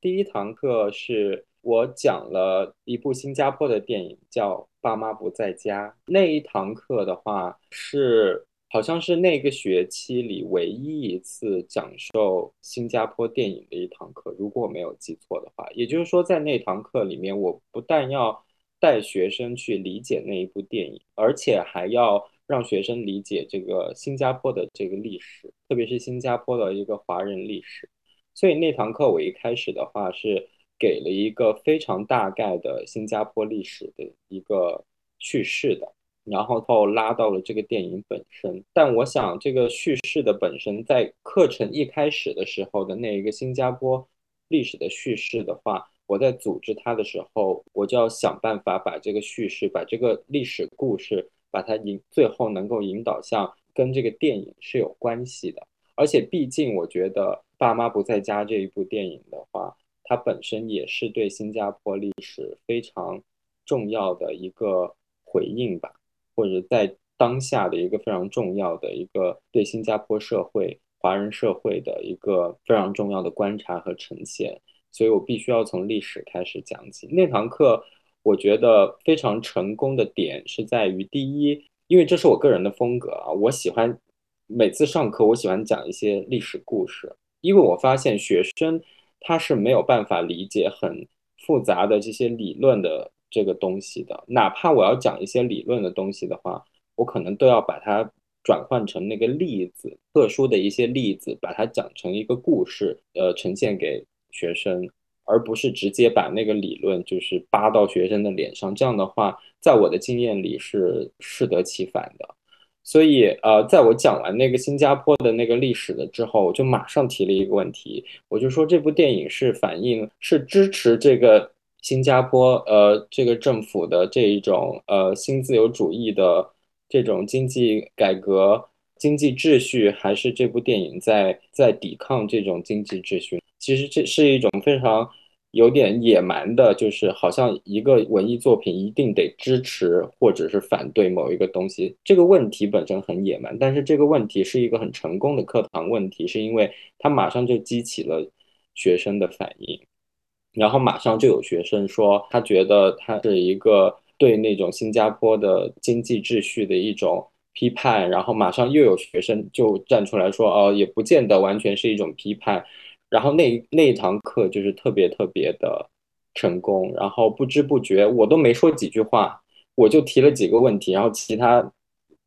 第一堂课是我讲了一部新加坡的电影，叫《爸妈不在家》。那一堂课的话，是好像是那个学期里唯一一次讲授新加坡电影的一堂课，如果我没有记错的话。也就是说，在那堂课里面，我不但要带学生去理解那一部电影，而且还要让学生理解这个新加坡的这个历史，特别是新加坡的一个华人历史。所以那堂课我一开始的话是给了一个非常大概的新加坡历史的一个叙事的，然后后拉到了这个电影本身。但我想这个叙事的本身在课程一开始的时候的那一个新加坡历史的叙事的话。我在组织它的时候，我就要想办法把这个叙事、把这个历史故事，把它引最后能够引导向跟这个电影是有关系的。而且，毕竟我觉得《爸妈不在家》这一部电影的话，它本身也是对新加坡历史非常重要的一个回应吧，或者在当下的一个非常重要的一个对新加坡社会、华人社会的一个非常重要的观察和呈现。所以我必须要从历史开始讲起。那堂课我觉得非常成功的点是在于，第一，因为这是我个人的风格啊，我喜欢每次上课，我喜欢讲一些历史故事，因为我发现学生他是没有办法理解很复杂的这些理论的这个东西的，哪怕我要讲一些理论的东西的话，我可能都要把它转换成那个例子，特殊的一些例子，把它讲成一个故事，呃，呈现给。学生，而不是直接把那个理论就是扒到学生的脸上，这样的话，在我的经验里是适得其反的。所以，呃，在我讲完那个新加坡的那个历史了之后，我就马上提了一个问题，我就说这部电影是反映、是支持这个新加坡呃这个政府的这一种呃新自由主义的这种经济改革、经济秩序，还是这部电影在在抵抗这种经济秩序？其实这是一种非常有点野蛮的，就是好像一个文艺作品一定得支持或者是反对某一个东西。这个问题本身很野蛮，但是这个问题是一个很成功的课堂问题，是因为它马上就激起了学生的反应，然后马上就有学生说他觉得他是一个对那种新加坡的经济秩序的一种批判，然后马上又有学生就站出来说，哦，也不见得完全是一种批判。然后那那一堂课就是特别特别的成功，然后不知不觉我都没说几句话，我就提了几个问题，然后其他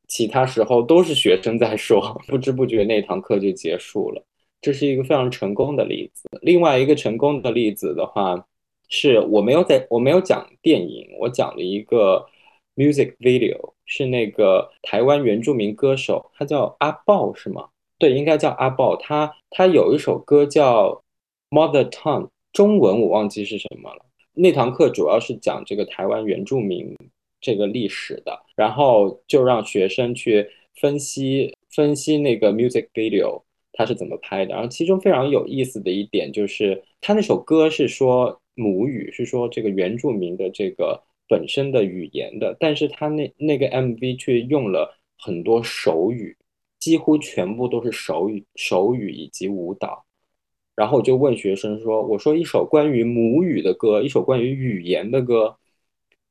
其他时候都是学生在说，不知不觉那堂课就结束了。这是一个非常成功的例子。另外一个成功的例子的话，是我没有在我没有讲电影，我讲了一个 music video，是那个台湾原住民歌手，他叫阿豹，是吗？对，应该叫阿豹。他他有一首歌叫《Mother Tongue》，中文我忘记是什么了。那堂课主要是讲这个台湾原住民这个历史的，然后就让学生去分析分析那个 music video，它是怎么拍的。然后其中非常有意思的一点就是，他那首歌是说母语，是说这个原住民的这个本身的语言的，但是他那那个 MV 却用了很多手语。几乎全部都是手语、手语以及舞蹈，然后我就问学生说：“我说一首关于母语的歌，一首关于语言的歌，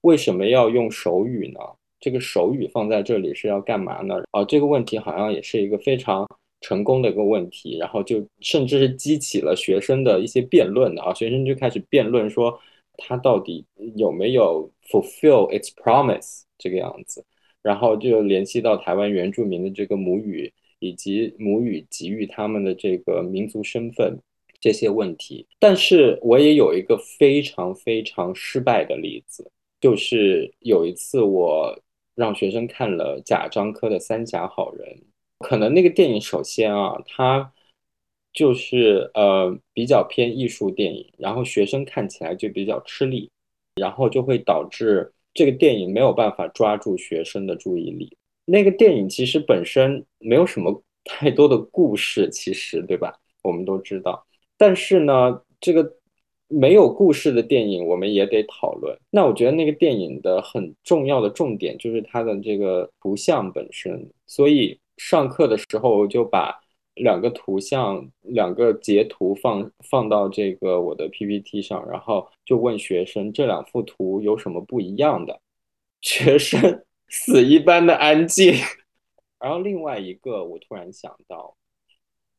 为什么要用手语呢？这个手语放在这里是要干嘛呢？啊，这个问题好像也是一个非常成功的一个问题，然后就甚至是激起了学生的一些辩论的啊，学生就开始辩论说，他到底有没有 fulfill its promise 这个样子，然后就联系到台湾原住民的这个母语以及母语给予他们的这个民族身份这些问题。但是我也有一个非常非常失败的例子，就是有一次我。让学生看了贾樟柯的《三峡好人》，可能那个电影首先啊，它就是呃比较偏艺术电影，然后学生看起来就比较吃力，然后就会导致这个电影没有办法抓住学生的注意力。那个电影其实本身没有什么 太多的故事，其实对吧？我们都知道，但是呢，这个。没有故事的电影，我们也得讨论。那我觉得那个电影的很重要的重点就是它的这个图像本身。所以上课的时候，我就把两个图像、两个截图放放到这个我的 PPT 上，然后就问学生这两幅图有什么不一样的。学生死一般的安静。然后另外一个，我突然想到，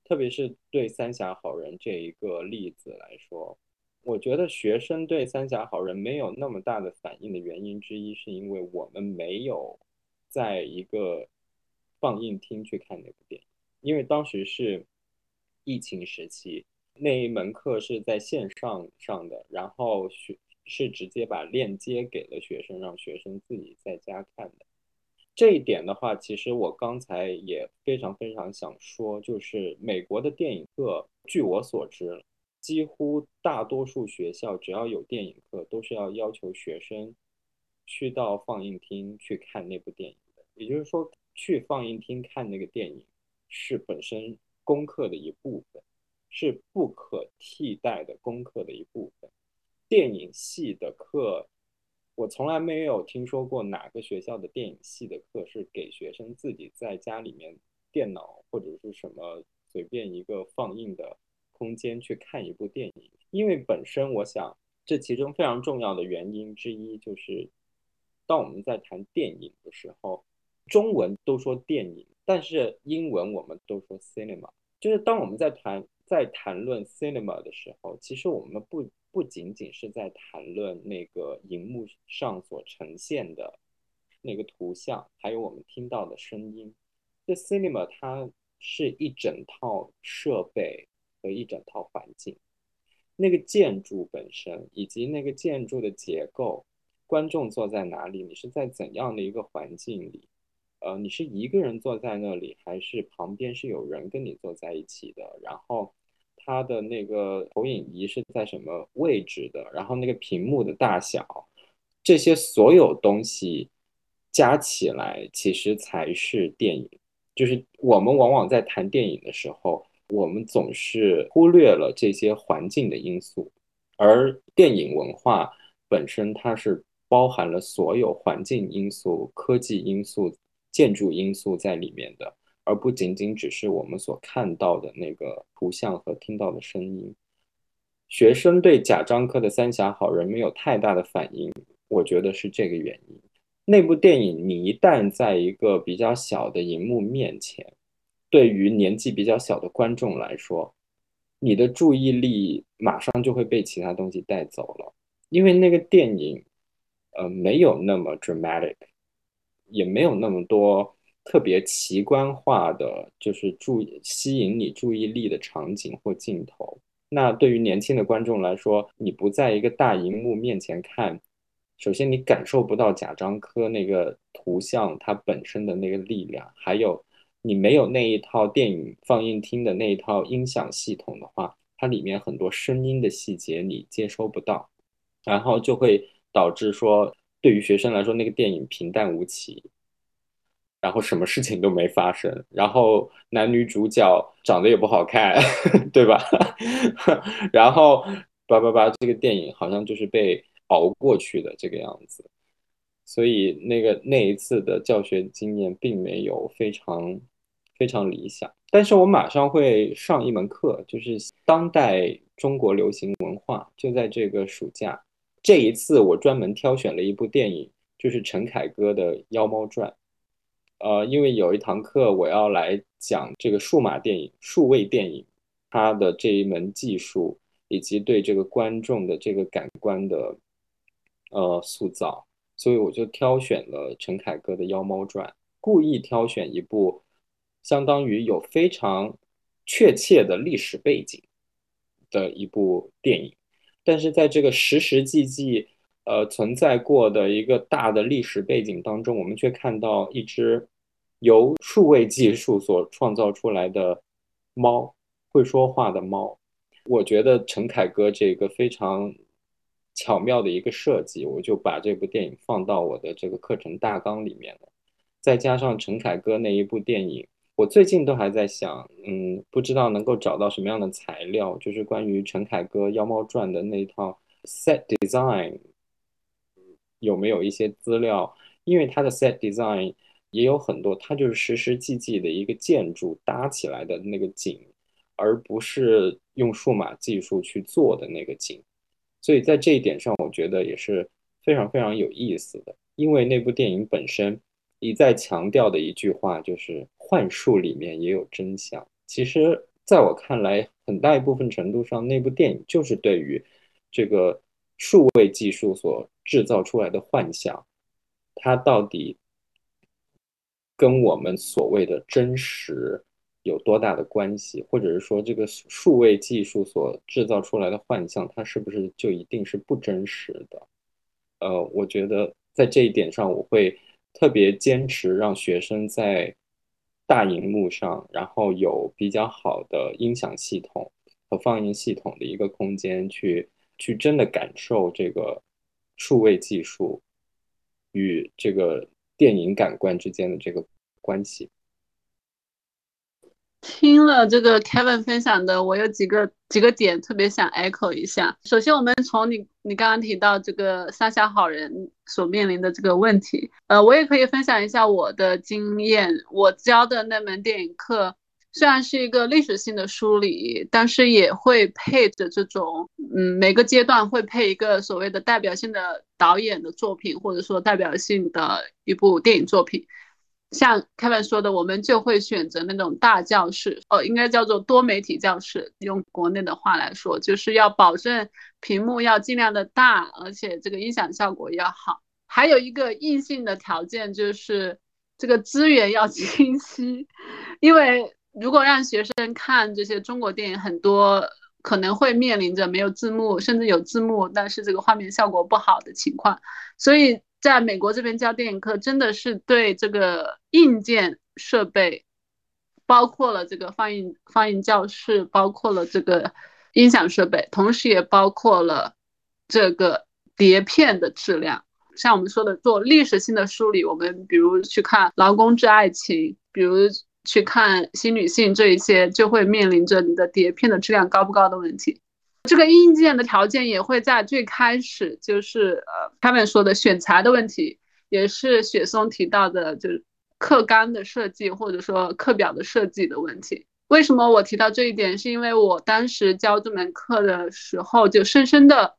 特别是对《三峡好人》这一个例子来说。我觉得学生对《三峡好人》没有那么大的反应的原因之一，是因为我们没有在一个放映厅去看那部电影，因为当时是疫情时期，那一门课是在线上上的，然后学是直接把链接给了学生，让学生自己在家看的。这一点的话，其实我刚才也非常非常想说，就是美国的电影课，据我所知。几乎大多数学校只要有电影课，都是要要求学生去到放映厅去看那部电影的。也就是说，去放映厅看那个电影是本身功课的一部分，是不可替代的功课的一部分。电影系的课，我从来没有听说过哪个学校的电影系的课是给学生自己在家里面电脑或者是什么随便一个放映的。空间去看一部电影，因为本身我想，这其中非常重要的原因之一就是，当我们在谈电影的时候，中文都说电影，但是英文我们都说 cinema。就是当我们在谈在谈论 cinema 的时候，其实我们不不仅仅是在谈论那个荧幕上所呈现的那个图像，还有我们听到的声音。这 cinema 它是一整套设备。和一整套环境，那个建筑本身以及那个建筑的结构，观众坐在哪里？你是在怎样的一个环境里？呃，你是一个人坐在那里，还是旁边是有人跟你坐在一起的？然后它的那个投影仪是在什么位置的？然后那个屏幕的大小，这些所有东西加起来，其实才是电影。就是我们往往在谈电影的时候。我们总是忽略了这些环境的因素，而电影文化本身它是包含了所有环境因素、科技因素、建筑因素在里面的，而不仅仅只是我们所看到的那个图像和听到的声音。学生对贾樟柯的《三峡好人》没有太大的反应，我觉得是这个原因。那部电影你一旦在一个比较小的荧幕面前，对于年纪比较小的观众来说，你的注意力马上就会被其他东西带走了，因为那个电影，呃，没有那么 dramatic，也没有那么多特别奇观化的，就是注吸引你注意力的场景或镜头。那对于年轻的观众来说，你不在一个大荧幕面前看，首先你感受不到贾樟柯那个图像它本身的那个力量，还有。你没有那一套电影放映厅的那一套音响系统的话，它里面很多声音的细节你接收不到，然后就会导致说，对于学生来说，那个电影平淡无奇，然后什么事情都没发生，然后男女主角长得也不好看，对吧？然后叭叭叭，这个电影好像就是被熬过去的这个样子，所以那个那一次的教学经验并没有非常。非常理想，但是我马上会上一门课，就是当代中国流行文化，就在这个暑假。这一次我专门挑选了一部电影，就是陈凯歌的《妖猫传》。呃，因为有一堂课我要来讲这个数码电影、数位电影它的这一门技术，以及对这个观众的这个感官的呃塑造，所以我就挑选了陈凯歌的《妖猫传》，故意挑选一部相当于有非常确切的历史背景的一部电影，但是在这个实实际际。呃，存在过的一个大的历史背景当中，我们却看到一只由数位技术所创造出来的猫，会说话的猫。我觉得陈凯歌这个非常巧妙的一个设计，我就把这部电影放到我的这个课程大纲里面了。再加上陈凯歌那一部电影，我最近都还在想，嗯，不知道能够找到什么样的材料，就是关于陈凯歌《妖猫传》的那一套 set design。有没有一些资料？因为它的 set design 也有很多，它就是实实际际的一个建筑搭起来的那个景，而不是用数码技术去做的那个景。所以在这一点上，我觉得也是非常非常有意思的。因为那部电影本身一再强调的一句话就是“幻术里面也有真相”。其实，在我看来，很大一部分程度上，那部电影就是对于这个。数位技术所制造出来的幻想，它到底跟我们所谓的真实有多大的关系？或者是说，这个数位技术所制造出来的幻象，它是不是就一定是不真实的？呃，我觉得在这一点上，我会特别坚持让学生在大荧幕上，然后有比较好的音响系统和放映系统的一个空间去。去真的感受这个数位技术与这个电影感官之间的这个关系。听了这个 Kevin 分享的，我有几个几个点特别想 echo 一下。首先，我们从你你刚刚提到这个三峡好人所面临的这个问题，呃，我也可以分享一下我的经验。我教的那门电影课。虽然是一个历史性的梳理，但是也会配着这种，嗯，每个阶段会配一个所谓的代表性的导演的作品，或者说代表性的一部电影作品。像 Kevin 说的，我们就会选择那种大教室，哦，应该叫做多媒体教室，用国内的话来说，就是要保证屏幕要尽量的大，而且这个音响效果要好。还有一个硬性的条件就是这个资源要 清晰，因为。如果让学生看这些中国电影，很多可能会面临着没有字幕，甚至有字幕，但是这个画面效果不好的情况。所以，在美国这边教电影课，真的是对这个硬件设备，包括了这个放映放映教室，包括了这个音响设备，同时也包括了这个碟片的质量。像我们说的做历史性的梳理，我们比如去看《劳工之爱情》，比如。去看新女性这一些，就会面临着你的碟片的质量高不高的问题。这个硬件的条件也会在最开始，就是呃他们说的选材的问题，也是雪松提到的，就是课纲的设计或者说课表的设计的问题。为什么我提到这一点？是因为我当时教这门课的时候，就深深的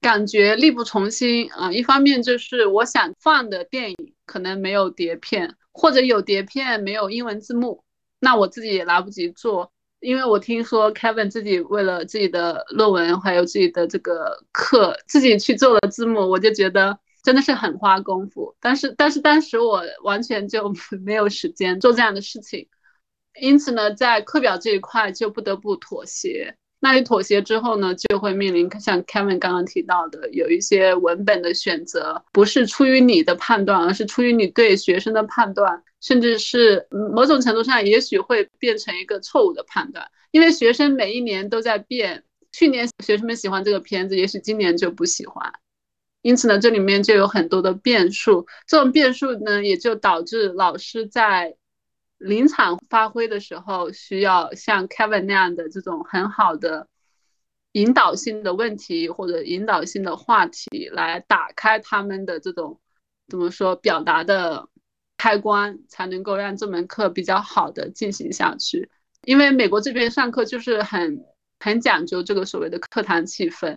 感觉力不从心啊。一方面就是我想放的电影可能没有碟片。或者有碟片没有英文字幕，那我自己也来不及做，因为我听说 Kevin 自己为了自己的论文还有自己的这个课，自己去做了字幕，我就觉得真的是很花功夫。但是但是当时我完全就 没有时间做这样的事情，因此呢，在课表这一块就不得不妥协。那你妥协之后呢，就会面临像 Kevin 刚刚提到的，有一些文本的选择不是出于你的判断，而是出于你对学生的判断，甚至是某种程度上也许会变成一个错误的判断，因为学生每一年都在变，去年学生们喜欢这个片子，也许今年就不喜欢，因此呢，这里面就有很多的变数，这种变数呢，也就导致老师在。临场发挥的时候，需要像 Kevin 那样的这种很好的引导性的问题或者引导性的话题，来打开他们的这种怎么说表达的开关，才能够让这门课比较好的进行下去。因为美国这边上课就是很很讲究这个所谓的课堂气氛。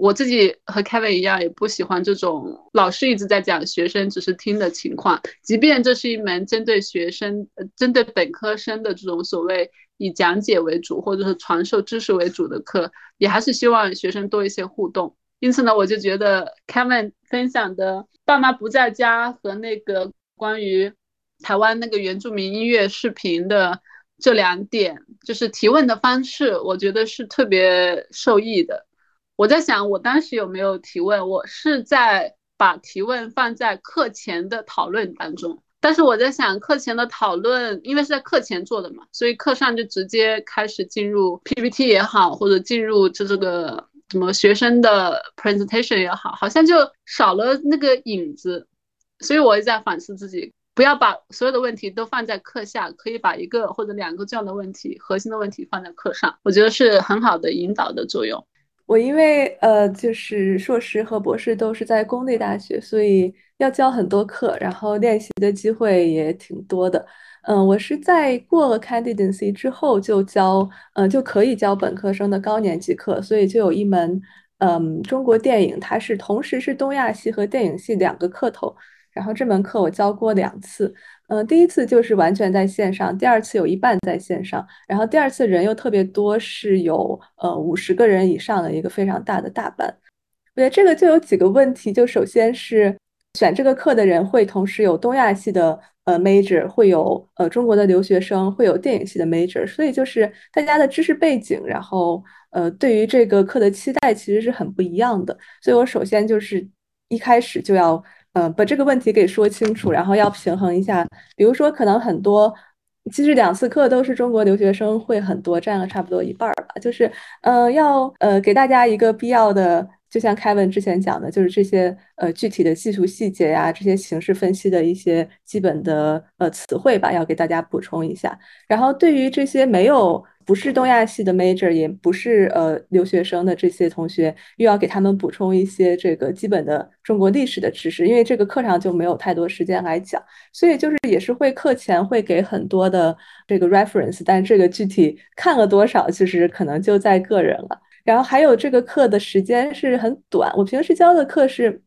我自己和 Kevin 一样，也不喜欢这种老师一直在讲，学生只是听的情况。即便这是一门针对学生、针对本科生的这种所谓以讲解为主或者是传授知识为主的课，也还是希望学生多一些互动。因此呢，我就觉得 Kevin 分享的爸妈不在家和那个关于台湾那个原住民音乐视频的这两点，就是提问的方式，我觉得是特别受益的。我在想，我当时有没有提问？我是在把提问放在课前的讨论当中，但是我在想，课前的讨论，因为是在课前做的嘛，所以课上就直接开始进入 PPT 也好，或者进入这这个什么学生的 presentation 也好，好像就少了那个影子。所以我也在反思自己，不要把所有的问题都放在课下，可以把一个或者两个这样的问题，核心的问题放在课上，我觉得是很好的引导的作用。我因为呃，就是硕士和博士都是在公立大学，所以要教很多课，然后练习的机会也挺多的。嗯，我是在过了 candidacy 之后就教，嗯，就可以教本科生的高年级课，所以就有一门，嗯，中国电影，它是同时是东亚系和电影系两个课头。然后这门课我教过两次，嗯，第一次就是完全在线上，第二次有一半在线上，然后第二次人又特别多，是有呃五十个人以上的一个非常大的大班。我觉得这个就有几个问题，就首先是选这个课的人会同时有东亚系的呃 major，会有呃中国的留学生，会有电影系的 major，所以就是大家的知识背景，然后呃对于这个课的期待其实是很不一样的。所以我首先就是一开始就要。嗯，把这个问题给说清楚，然后要平衡一下。比如说，可能很多，其实两次课都是中国留学生会很多，占了差不多一半儿吧。就是，呃，要呃给大家一个必要的，就像 Kevin 之前讲的，就是这些呃具体的技术细节呀，这些形式分析的一些基本的呃词汇吧，要给大家补充一下。然后对于这些没有。不是东亚系的 major，也不是呃留学生的这些同学，又要给他们补充一些这个基本的中国历史的知识，因为这个课上就没有太多时间来讲，所以就是也是会课前会给很多的这个 reference，但这个具体看了多少，其实可能就在个人了。然后还有这个课的时间是很短，我平时教的课是。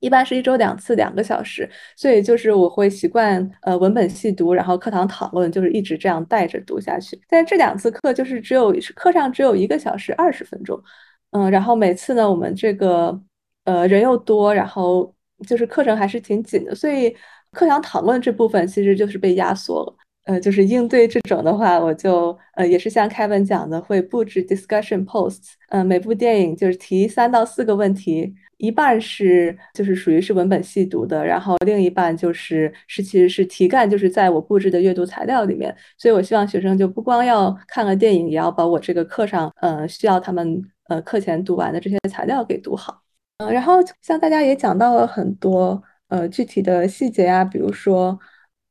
一般是一周两次，两个小时，所以就是我会习惯呃文本细读，然后课堂讨论，就是一直这样带着读下去。但这两次课就是只有课上只有一个小时二十分钟，嗯，然后每次呢我们这个呃人又多，然后就是课程还是挺紧的，所以课堂讨论这部分其实就是被压缩了。呃，就是应对这种的话，我就呃也是像凯文讲的，会布置 discussion posts，嗯，每部电影就是提三到四个问题。一半是就是属于是文本细读的，然后另一半就是是其实是题干，就是在我布置的阅读材料里面。所以我希望学生就不光要看个电影，也要把我这个课上呃需要他们呃课前读完的这些材料给读好。嗯，然后像大家也讲到了很多呃具体的细节啊，比如说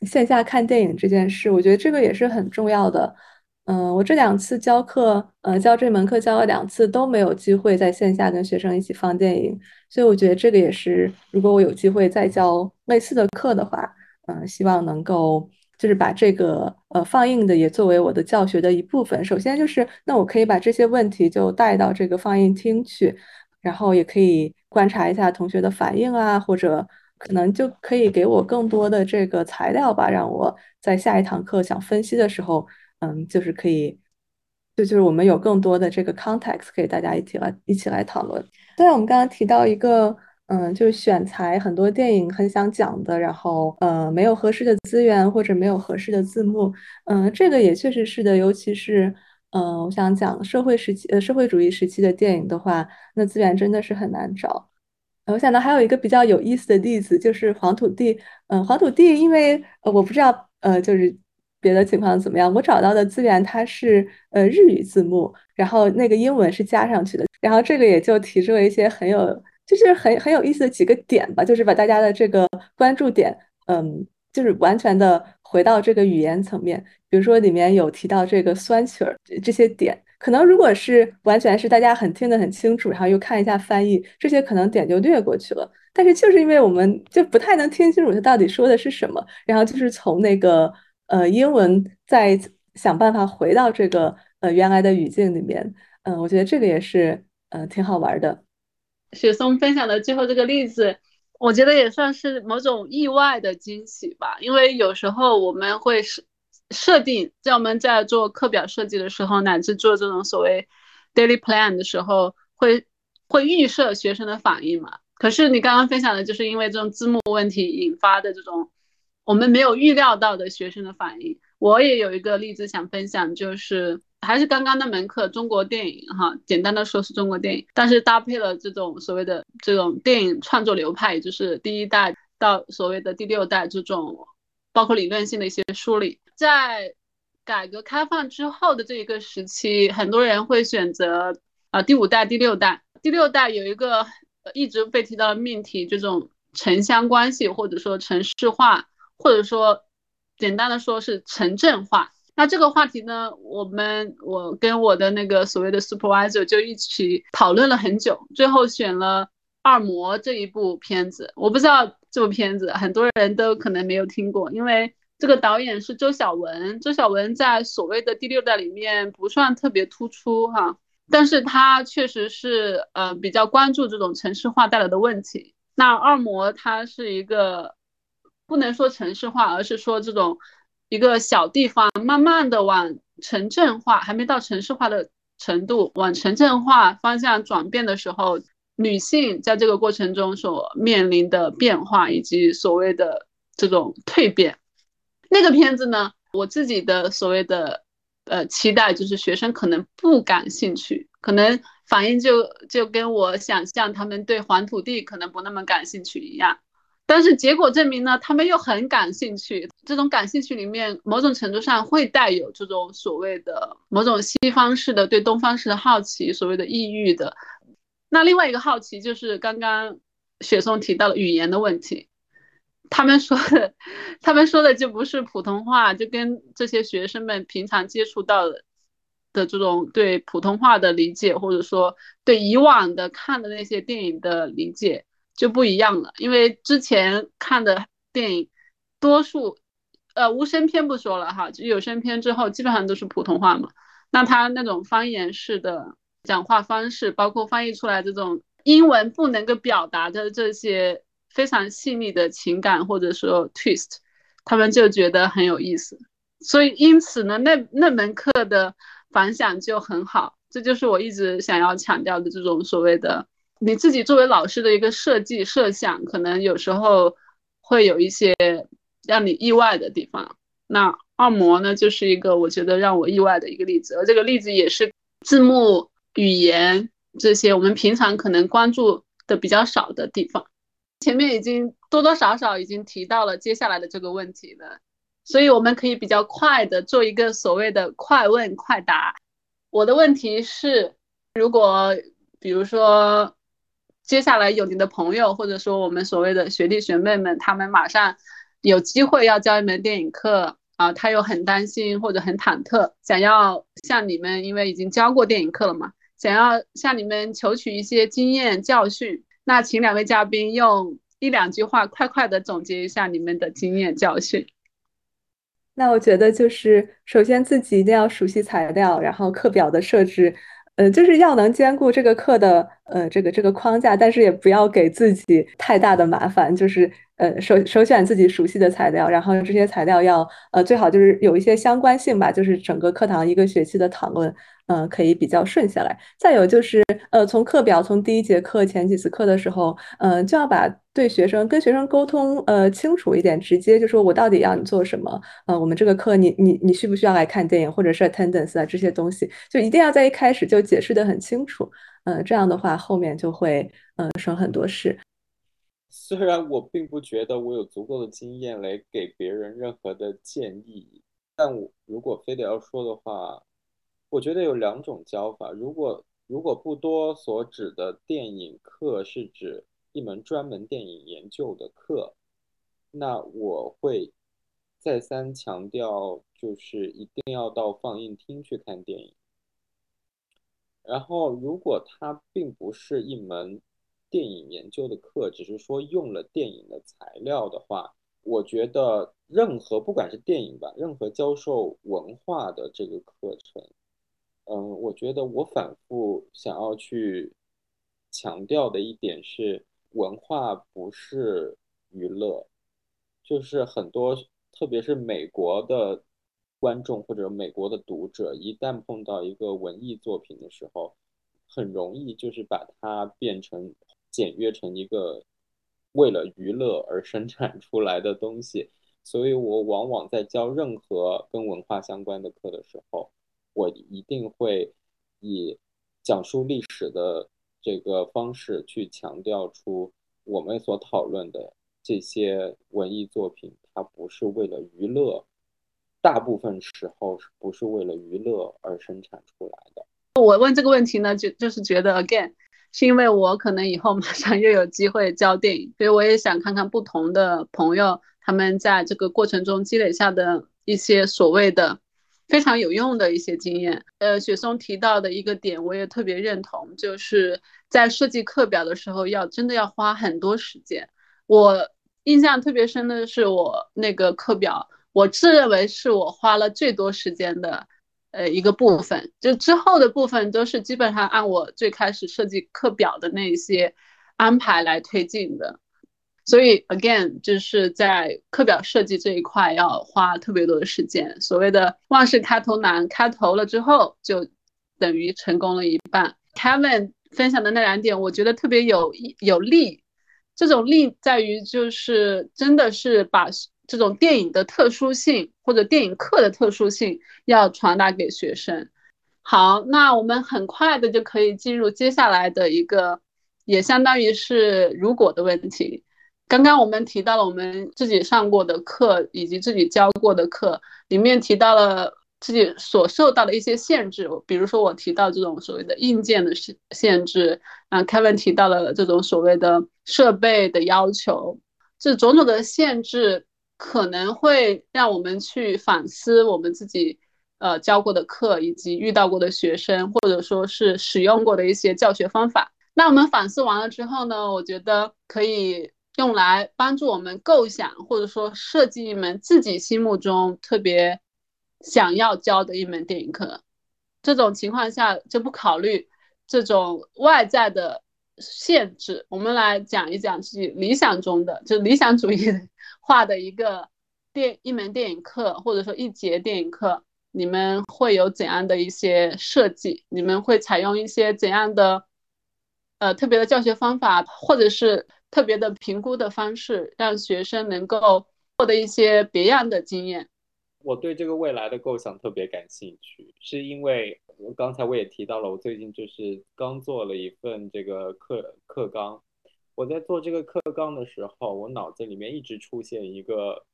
线下看电影这件事，我觉得这个也是很重要的。嗯，我这两次教课，呃，教这门课教了两次都没有机会在线下跟学生一起放电影，所以我觉得这个也是，如果我有机会再教类似的课的话，嗯，希望能够就是把这个呃放映的也作为我的教学的一部分。首先就是，那我可以把这些问题就带到这个放映厅去，然后也可以观察一下同学的反应啊，或者可能就可以给我更多的这个材料吧，让我在下一堂课想分析的时候。嗯，就是可以，就就是我们有更多的这个 context 可以大家一起来一起来讨论。对我们刚刚提到一个，嗯，就是选材很多电影很想讲的，然后呃没有合适的资源或者没有合适的字幕，嗯，这个也确实是的，尤其是嗯，我想讲社会时期呃社会主义时期的电影的话，那资源真的是很难找。我想到还有一个比较有意思的例子，就是黄土地，嗯，黄土地，因为呃我不知道呃就是。别的情况怎么样？我找到的资源它是呃日语字幕，然后那个英文是加上去的，然后这个也就提出了一些很有就是很很有意思的几个点吧，就是把大家的这个关注点，嗯，就是完全的回到这个语言层面。比如说里面有提到这个酸曲儿这些点，可能如果是完全是大家很听得很清楚，然后又看一下翻译，这些可能点就略过去了。但是就是因为我们就不太能听清楚他到底说的是什么，然后就是从那个。呃，英文再想办法回到这个呃原来的语境里面，嗯，我觉得这个也是呃挺好玩的。雪松分享的最后这个例子，我觉得也算是某种意外的惊喜吧。因为有时候我们会设设定，在我们在做课表设计的时候，乃至做这种所谓 daily plan 的时候，会会预设学生的反应嘛。可是你刚刚分享的就是因为这种字幕问题引发的这种我们没有预料到的学生的反应。我也有一个例子想分享，就是。还是刚刚那门课，中国电影哈，简单的说是中国电影，但是搭配了这种所谓的这种电影创作流派，就是第一代到所谓的第六代这种，包括理论性的一些梳理。在改革开放之后的这一个时期，很多人会选择啊第五代、第六代。第六代有一个一直被提到的命题，这种城乡关系，或者说城市化，或者说简单的说是城镇化。那这个话题呢，我们我跟我的那个所谓的 supervisor 就一起讨论了很久，最后选了《二模》这一部片子。我不知道这部片子很多人都可能没有听过，因为这个导演是周晓文。周晓文在所谓的第六代里面不算特别突出哈，但是他确实是呃比较关注这种城市化带来的问题。那《二模》它是一个不能说城市化，而是说这种。一个小地方慢慢的往城镇化，还没到城市化的程度，往城镇化方向转变的时候，女性在这个过程中所面临的变化，以及所谓的这种蜕变。那个片子呢，我自己的所谓的呃期待就是学生可能不感兴趣，可能反应就就跟我想象他们对黄土地可能不那么感兴趣一样。但是结果证明呢，他们又很感兴趣。这种感兴趣里面，某种程度上会带有这种所谓的某种西方式的对东方式的好奇，所谓的异域的。那另外一个好奇就是刚刚雪松提到了语言的问题。他们说的，他们说的就不是普通话，就跟这些学生们平常接触到的的这种对普通话的理解，或者说对以往的看的那些电影的理解。就不一样了，因为之前看的电影，多数，呃，无声片不说了哈，就有声片之后基本上都是普通话嘛。那他那种方言式的讲话方式，包括翻译出来这种英文不能够表达的这些非常细腻的情感或者说 twist，他们就觉得很有意思。所以因此呢，那那门课的反响就很好。这就是我一直想要强调的这种所谓的。你自己作为老师的一个设计设想，可能有时候会有一些让你意外的地方。那二模呢，就是一个我觉得让我意外的一个例子，而这个例子也是字幕、语言这些我们平常可能关注的比较少的地方。前面已经多多少少已经提到了接下来的这个问题了，所以我们可以比较快的做一个所谓的快问快答。我的问题是，如果比如说。接下来有你的朋友，或者说我们所谓的学弟学妹们，他们马上有机会要教一门电影课啊，他又很担心或者很忐忑，想要向你们，因为已经教过电影课了嘛，想要向你们求取一些经验教训。那请两位嘉宾用一两句话快快的总结一下你们的经验教训。那我觉得就是，首先自己一定要熟悉材料，然后课表的设置。嗯，就是要能兼顾这个课的呃这个这个框架，但是也不要给自己太大的麻烦。就是呃首首选自己熟悉的材料，然后这些材料要呃最好就是有一些相关性吧，就是整个课堂一个学期的讨论。嗯，可以比较顺下来。再有就是，呃，从课表从第一节课前几次课的时候，嗯，就要把对学生跟学生沟通，呃，清楚一点，直接就说我到底要你做什么。呃，我们这个课你你你需不需要来看电影或者是 attendance 啊这些东西，就一定要在一开始就解释的很清楚。嗯，这样的话后面就会嗯省很多事。虽然我并不觉得我有足够的经验来给别人任何的建议，但我如果非得要说的话。我觉得有两种教法。如果如果不多所指的电影课是指一门专门电影研究的课，那我会再三强调，就是一定要到放映厅去看电影。然后，如果它并不是一门电影研究的课，只是说用了电影的材料的话，我觉得任何不管是电影吧，任何教授文化的这个课程。嗯，我觉得我反复想要去强调的一点是，文化不是娱乐，就是很多，特别是美国的观众或者美国的读者，一旦碰到一个文艺作品的时候，很容易就是把它变成简约成一个为了娱乐而生产出来的东西。所以我往往在教任何跟文化相关的课的时候，我一定会以讲述历史的这个方式去强调出我们所讨论的这些文艺作品，它不是为了娱乐，大部分时候是不是为了娱乐而生产出来的？我问这个问题呢，就就是觉得 again，是因为我可能以后马上又有机会教电影，所以我也想看看不同的朋友他们在这个过程中积累下的一些所谓的。非常有用的一些经验。呃，雪松提到的一个点，我也特别认同，就是在设计课表的时候，要真的要花很多时间。我印象特别深的是，我那个课表，我自认为是我花了最多时间的，呃，一个部分。就之后的部分都是基本上按我最开始设计课表的那些安排来推进的。所以，again，就是在课表设计这一块要花特别多的时间。所谓的万事开头难，开头了之后就等于成功了一半。Kevin 分享的那两点，我觉得特别有有利。这种利在于，就是真的是把这种电影的特殊性或者电影课的特殊性要传达给学生。好，那我们很快的就可以进入接下来的一个，也相当于是如果的问题。刚刚我们提到了我们自己上过的课以及自己教过的课，里面提到了自己所受到的一些限制，比如说我提到这种所谓的硬件的限限制，啊，Kevin 提到了这种所谓的设备的要求，这种种的限制可能会让我们去反思我们自己呃教过的课以及遇到过的学生，或者说是使用过的一些教学方法。那我们反思完了之后呢，我觉得可以。用来帮助我们构想，或者说设计一门自己心目中特别想要教的一门电影课。这种情况下就不考虑这种外在的限制，我们来讲一讲自己理想中的，就理想主义化的一个电一门电影课，或者说一节电影课，你们会有怎样的一些设计？你们会采用一些怎样的呃特别的教学方法，或者是？特别的评估的方式，让学生能够获得一些别样的经验。我对这个未来的构想特别感兴趣，是因为我刚才我也提到了，我最近就是刚做了一份这个课课纲。我在做这个课纲的时候，我脑子里面一直出现一个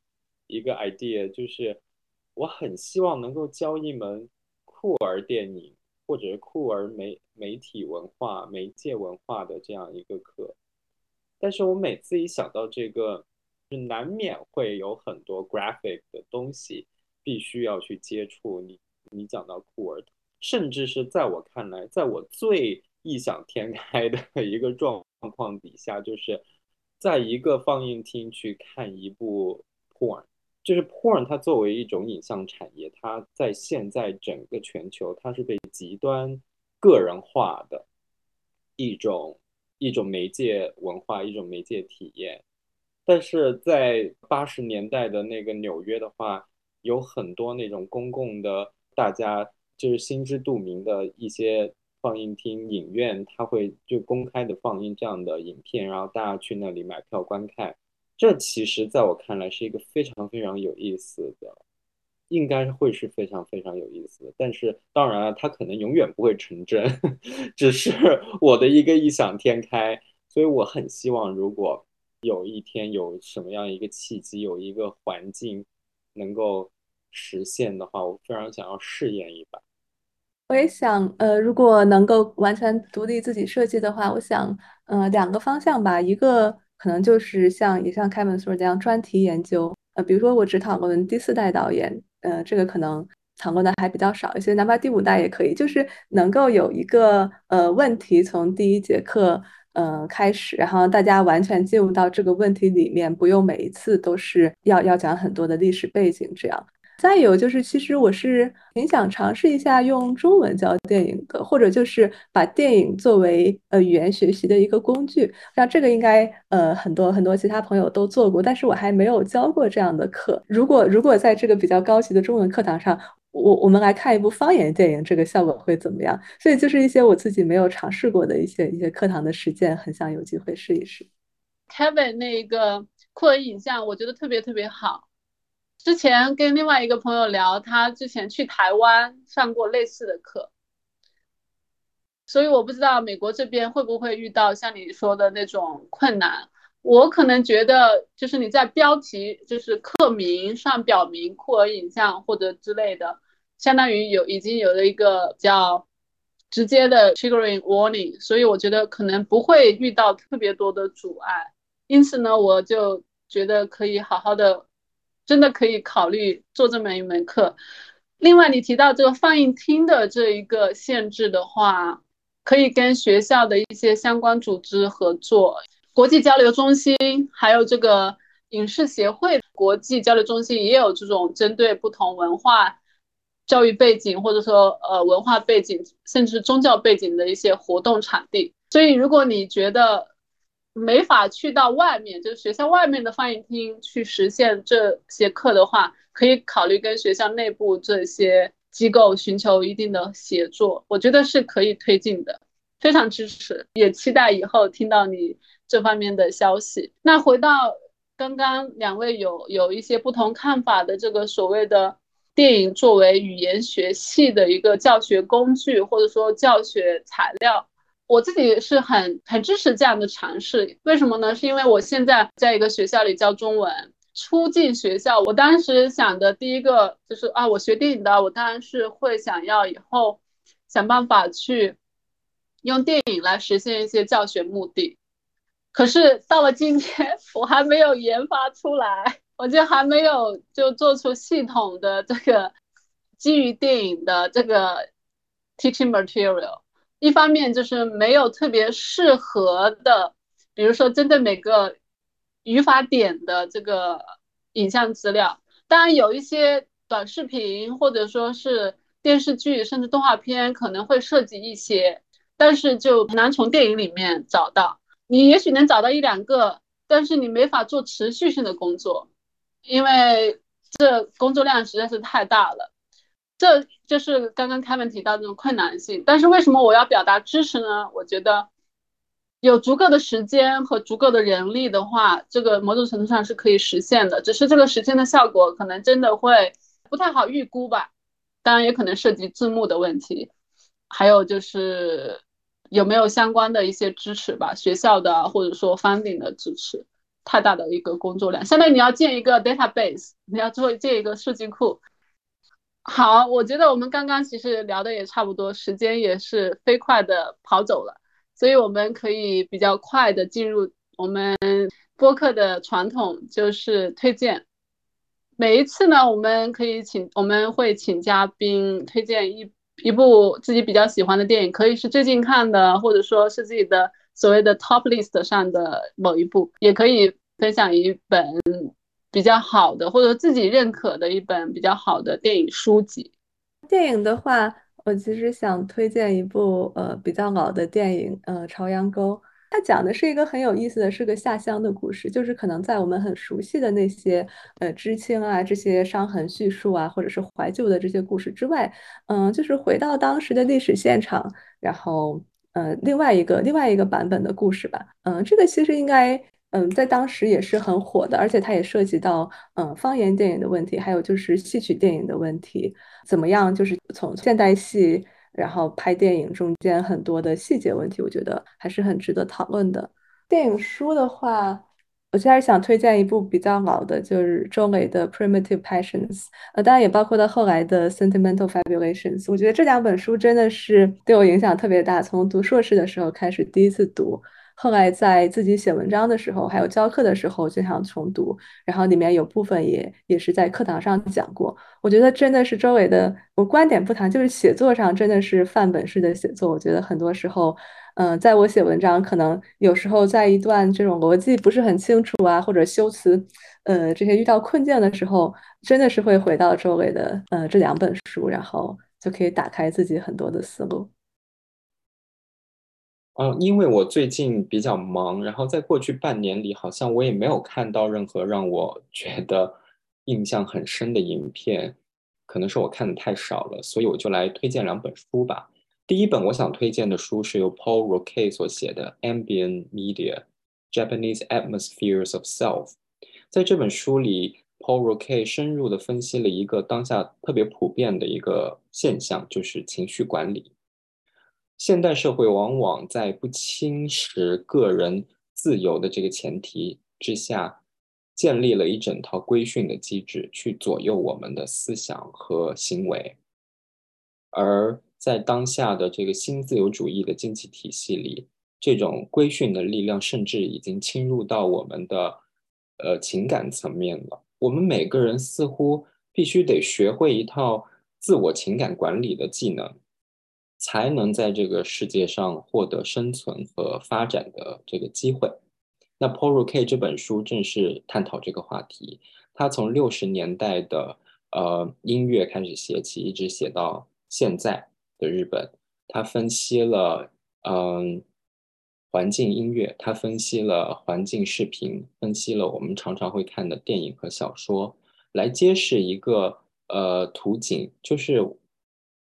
一个 idea，就是我很希望能够教一门酷儿电影或者是酷儿媒媒体文化、媒介文化的这样一个课。但是我每次一想到这个，就难免会有很多 graphic 的东西必须要去接触。你你讲到酷儿，甚至是在我看来，在我最异想天开的 一个状况底下，就是在一个放映厅去看一部 porn，就是 porn 它作为一种影像产业，它在现在整个全球，它是被极端个人化的一种。一种媒介文化，一种媒介体验，但是在八十年代的那个纽约的话，有很多那种公共的，大家就是心知肚明的一些放映厅、影院，它会就公开的放映这样的影片，然后大家去那里买票观看。这其实在我看来是一个非常非常有意思的。应该会是非常非常有意思的，但是当然了，它可能永远不会成真，只是我的一个异想天开。所以我很希望，如果有一天有什么样一个契机，有一个环境能够实现的话，我非常想要试验一把。我也想，呃，如果能够完全独立自己设计的话，我想，呃，两个方向吧，一个可能就是像也像开门说这样专题研究，呃，比如说我只讨论第四代导演。呃，这个可能讨论的还比较少一些，哪怕第五代也可以，就是能够有一个呃问题从第一节课呃开始，然后大家完全进入到这个问题里面，不用每一次都是要要讲很多的历史背景这样。再有就是，其实我是挺想尝试一下用中文教电影的，或者就是把电影作为呃语言学习的一个工具。像这个应该呃很多很多其他朋友都做过，但是我还没有教过这样的课。如果如果在这个比较高级的中文课堂上，我我们来看一部方言电影，这个效果会怎么样？所以就是一些我自己没有尝试过的一些一些课堂的实践，很想有机会试一试。Kevin 那个酷儿影像，我觉得特别特别好。之前跟另外一个朋友聊，他之前去台湾上过类似的课，所以我不知道美国这边会不会遇到像你说的那种困难。我可能觉得，就是你在标题就是课名上表明酷儿影像或者之类的，相当于有已经有了一个比较直接的 triggering warning，所以我觉得可能不会遇到特别多的阻碍。因此呢，我就觉得可以好好的。真的可以考虑做这么一门课。另外，你提到这个放映厅的这一个限制的话，可以跟学校的一些相关组织合作，国际交流中心，还有这个影视协会国际交流中心也有这种针对不同文化教育背景或者说呃文化背景甚至宗教背景的一些活动场地。所以，如果你觉得，没法去到外面，就是学校外面的放映厅去实现这些课的话，可以考虑跟学校内部这些机构寻求一定的协作，我觉得是可以推进的，非常支持，也期待以后听到你这方面的消息。那回到刚刚两位有有一些不同看法的这个所谓的电影作为语言学系的一个教学工具，或者说教学材料。我自己是很很支持这样的尝试，为什么呢？是因为我现在在一个学校里教中文，初进学校，我当时想的第一个就是啊，我学电影的，我当然是会想要以后想办法去用电影来实现一些教学目的。可是到了今天，我还没有研发出来，我就还没有就做出系统的这个基于电影的这个 teaching material。一方面就是没有特别适合的，比如说针对每个语法点的这个影像资料。当然有一些短视频或者说是电视剧甚至动画片可能会涉及一些，但是就很难从电影里面找到。你也许能找到一两个，但是你没法做持续性的工作，因为这工作量实在是太大了。这就是刚刚凯文提到这种困难性，但是为什么我要表达支持呢？我觉得有足够的时间和足够的人力的话，这个某种程度上是可以实现的。只是这个实现的效果可能真的会不太好预估吧。当然也可能涉及字幕的问题，还有就是有没有相关的一些支持吧，学校的或者说 funding 的支持。太大的一个工作量，相当于你要建一个 database，你要做建一个数据库。好，我觉得我们刚刚其实聊的也差不多，时间也是飞快的跑走了，所以我们可以比较快的进入我们播客的传统，就是推荐。每一次呢，我们可以请我们会请嘉宾推荐一一部自己比较喜欢的电影，可以是最近看的，或者说是自己的所谓的 top list 上的某一部，也可以分享一本。比较好的，或者自己认可的一本比较好的电影书籍。电影的话，我其实想推荐一部呃比较老的电影，呃《朝阳沟》。它讲的是一个很有意思的，是个下乡的故事。就是可能在我们很熟悉的那些呃知青啊这些伤痕叙述啊，或者是怀旧的这些故事之外，嗯，就是回到当时的历史现场，然后呃另外一个另外一个版本的故事吧。嗯，这个其实应该。嗯，在当时也是很火的，而且它也涉及到嗯方言电影的问题，还有就是戏曲电影的问题，怎么样？就是从现代戏，然后拍电影中间很多的细节问题，我觉得还是很值得讨论的。电影书的话，我现在想推荐一部比较老的，就是周磊的《Primitive Passions》，呃，当然也包括到后来的《Sentimental Fabulations》。我觉得这两本书真的是对我影响特别大，从读硕士的时候开始第一次读。后来在自己写文章的时候，还有教课的时候，经常重读。然后里面有部分也也是在课堂上讲过。我觉得真的是周围的，我观点不谈，就是写作上真的是范本式的写作。我觉得很多时候，嗯，在我写文章，可能有时候在一段这种逻辑不是很清楚啊，或者修辞，呃，这些遇到困境的时候，真的是会回到周围的呃这两本书，然后就可以打开自己很多的思路。嗯，因为我最近比较忙，然后在过去半年里，好像我也没有看到任何让我 觉得印象很深的影片，可能是我看的太少了，所以我就来推荐两本书吧。第一本我想推荐的书是由 Paul Roque 所写的《Ambient Media: Japanese Atmospheres of Self》。在这本书里，Paul Roque 深入的分析了一个当下特别普遍的一个现象，就是情绪管理。现代社会往往在不侵蚀个人自由的这个前提之下，建立了一整套规训的机制，去左右我们的思想和行为。而在当下的这个新自由主义的经济体系里，这种规训的力量甚至已经侵入到我们的呃情感层面了。我们每个人似乎必须得学会一套自我情感管理的技能。才能在这个世界上获得生存和发展的这个机会。那 Paul Roque 这本书正是探讨这个话题。他从六十年代的呃音乐开始写起，一直写到现在的日本。他分析了嗯环境音乐，他分析了环境视频，分析了我们常常会看的电影和小说，来揭示一个呃图景，就是。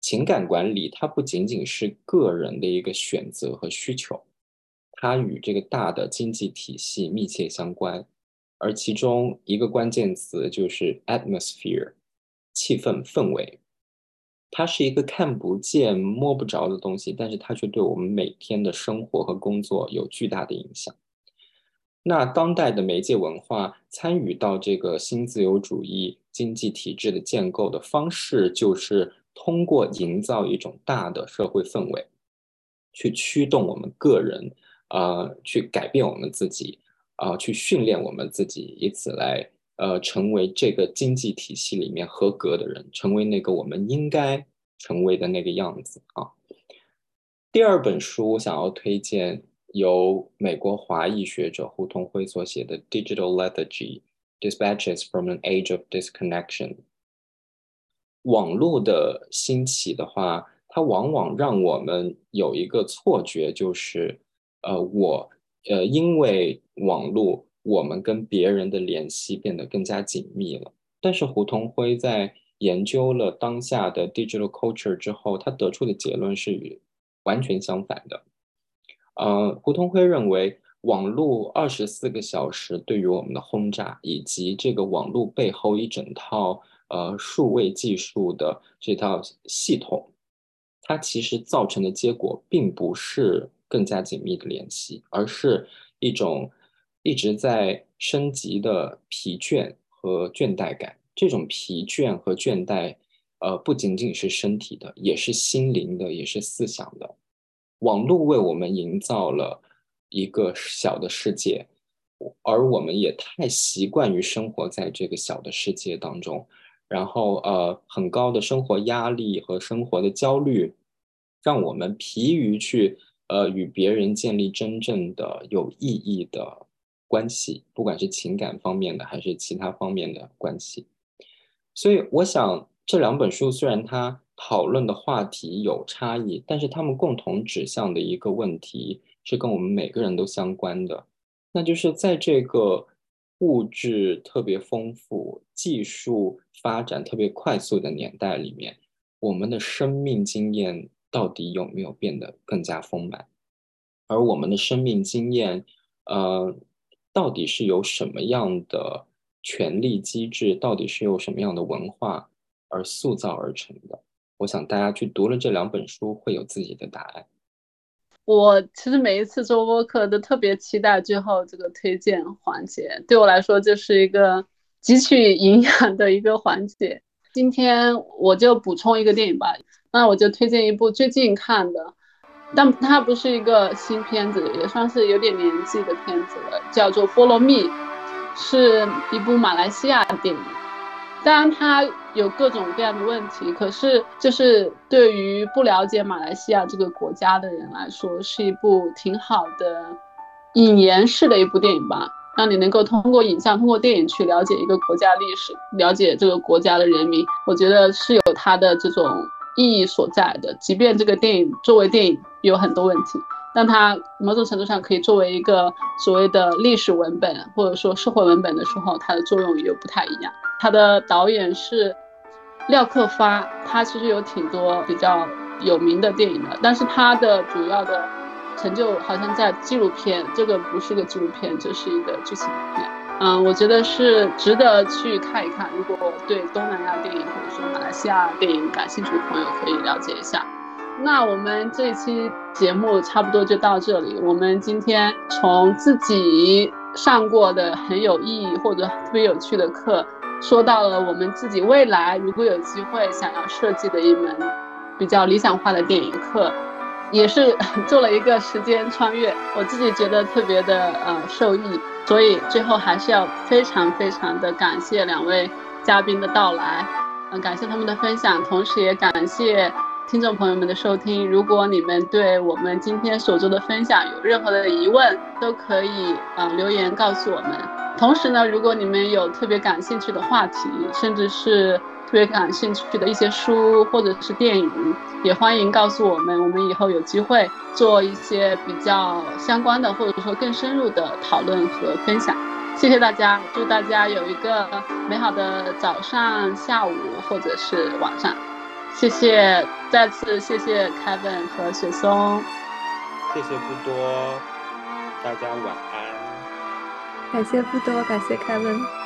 情感管理，它不仅仅是个人的一个选择和需求，它与这个大的经济体系密切相关。而其中一个关键词就是 atmosphere，气氛、氛围。它是一个看不见、摸不着的东西，但是它却对我们每天的生活和工作有巨大的影响。那当代的媒介文化参与到这个新自由主义经济体制的建构的方式，就是。通过营造一种大的社会氛围，去驱动我们个人，呃，去改变我们自己，啊，去训练我们自己，以此来，呃，成为这个经济体系里面合格的人，成为那个我们应该成为的那个样子啊。第二本书我想要推荐，由美国华裔学者胡同辉所写的《Digital Lethargy: Dispatches from an Age of Disconnection》。网络的兴起的话，它往往让我们有一个错觉，就是，呃，我，呃，因为网络，我们跟别人的联系变得更加紧密了。但是胡同辉在研究了当下的 digital culture 之后，他得出的结论是完全相反的。呃，胡同辉认为，网络二十四个小时对于我们的轰炸，以及这个网络背后一整套。呃，数位技术的这套系统，它其实造成的结果并不是更加紧密的联系，而是一种一直在升级的疲倦和倦怠感。这种疲倦和倦怠，呃，不仅仅是身体的，也是心灵的，也是思想的。网络为我们营造了一个小的世界，而我们也太习惯于生活在这个小的世界当中。然后，呃，很高的生活压力和生活的焦虑，让我们疲于去，呃，与别人建立真正的有意义的关系，不管是情感方面的还是其他方面的关系。所以，我想这两本书虽然它讨论的话题有差异，但是他们共同指向的一个问题是跟我们每个人都相关的，那就是在这个。物质特别丰富、技术发展特别快速的年代里面，我们的生命经验到底有没有变得更加丰满？而我们的生命经验，呃，到底是由什么样的权力机制，到底是由什么样的文化而塑造而成的？我想大家去读了这两本书，会有自己的答案。我其实每一次做播客都特别期待最后这个推荐环节，对我来说就是一个汲取营养的一个环节。今天我就补充一个电影吧，那我就推荐一部最近看的，但它不是一个新片子，也算是有点年纪的片子了，叫做《菠萝蜜》，是一部马来西亚电影。当然它有各种各样的问题，可是就是对于不了解马来西亚这个国家的人来说，是一部挺好的引言式的一部电影吧。让你能够通过影像、通过电影去了解一个国家历史，了解这个国家的人民，我觉得是有它的这种意义所在的。即便这个电影作为电影有很多问题，但它某种程度上可以作为一个所谓的历史文本或者说社会文本的时候，它的作用又不太一样。它的导演是廖克发，他其实有挺多比较有名的电影的，但是他的主要的。成就好像在纪录片，这个不是个纪录片，这是一个剧情片。嗯，我觉得是值得去看一看。如果对东南亚电影或者说马来西亚电影感兴趣的朋友，可以了解一下。那我们这一期节目差不多就到这里。我们今天从自己上过的很有意义或者特别有趣的课，说到了我们自己未来如果有机会想要设计的一门比较理想化的电影课。也是 做了一个时间穿越，我自己觉得特别的呃受益，所以最后还是要非常非常的感谢两位嘉宾的到来，嗯，感谢他们的分享，同时也感谢听众朋友们的收听。如果你们对我们今天所做的分享有任何的疑问，都可以呃留言告诉我们。同时呢，如果你们有特别感兴趣的话题，甚至是。特别感兴趣的一些书或者是电影，也欢迎告诉我们，我们以后有机会做一些比较相关的或者说更深入的讨论和分享。谢谢大家，祝大家有一个美好的早上、下午或者是晚上。谢谢，再次谢谢 Kevin 和雪松。谢谢不多，大家晚安。感谢不多，感谢凯文。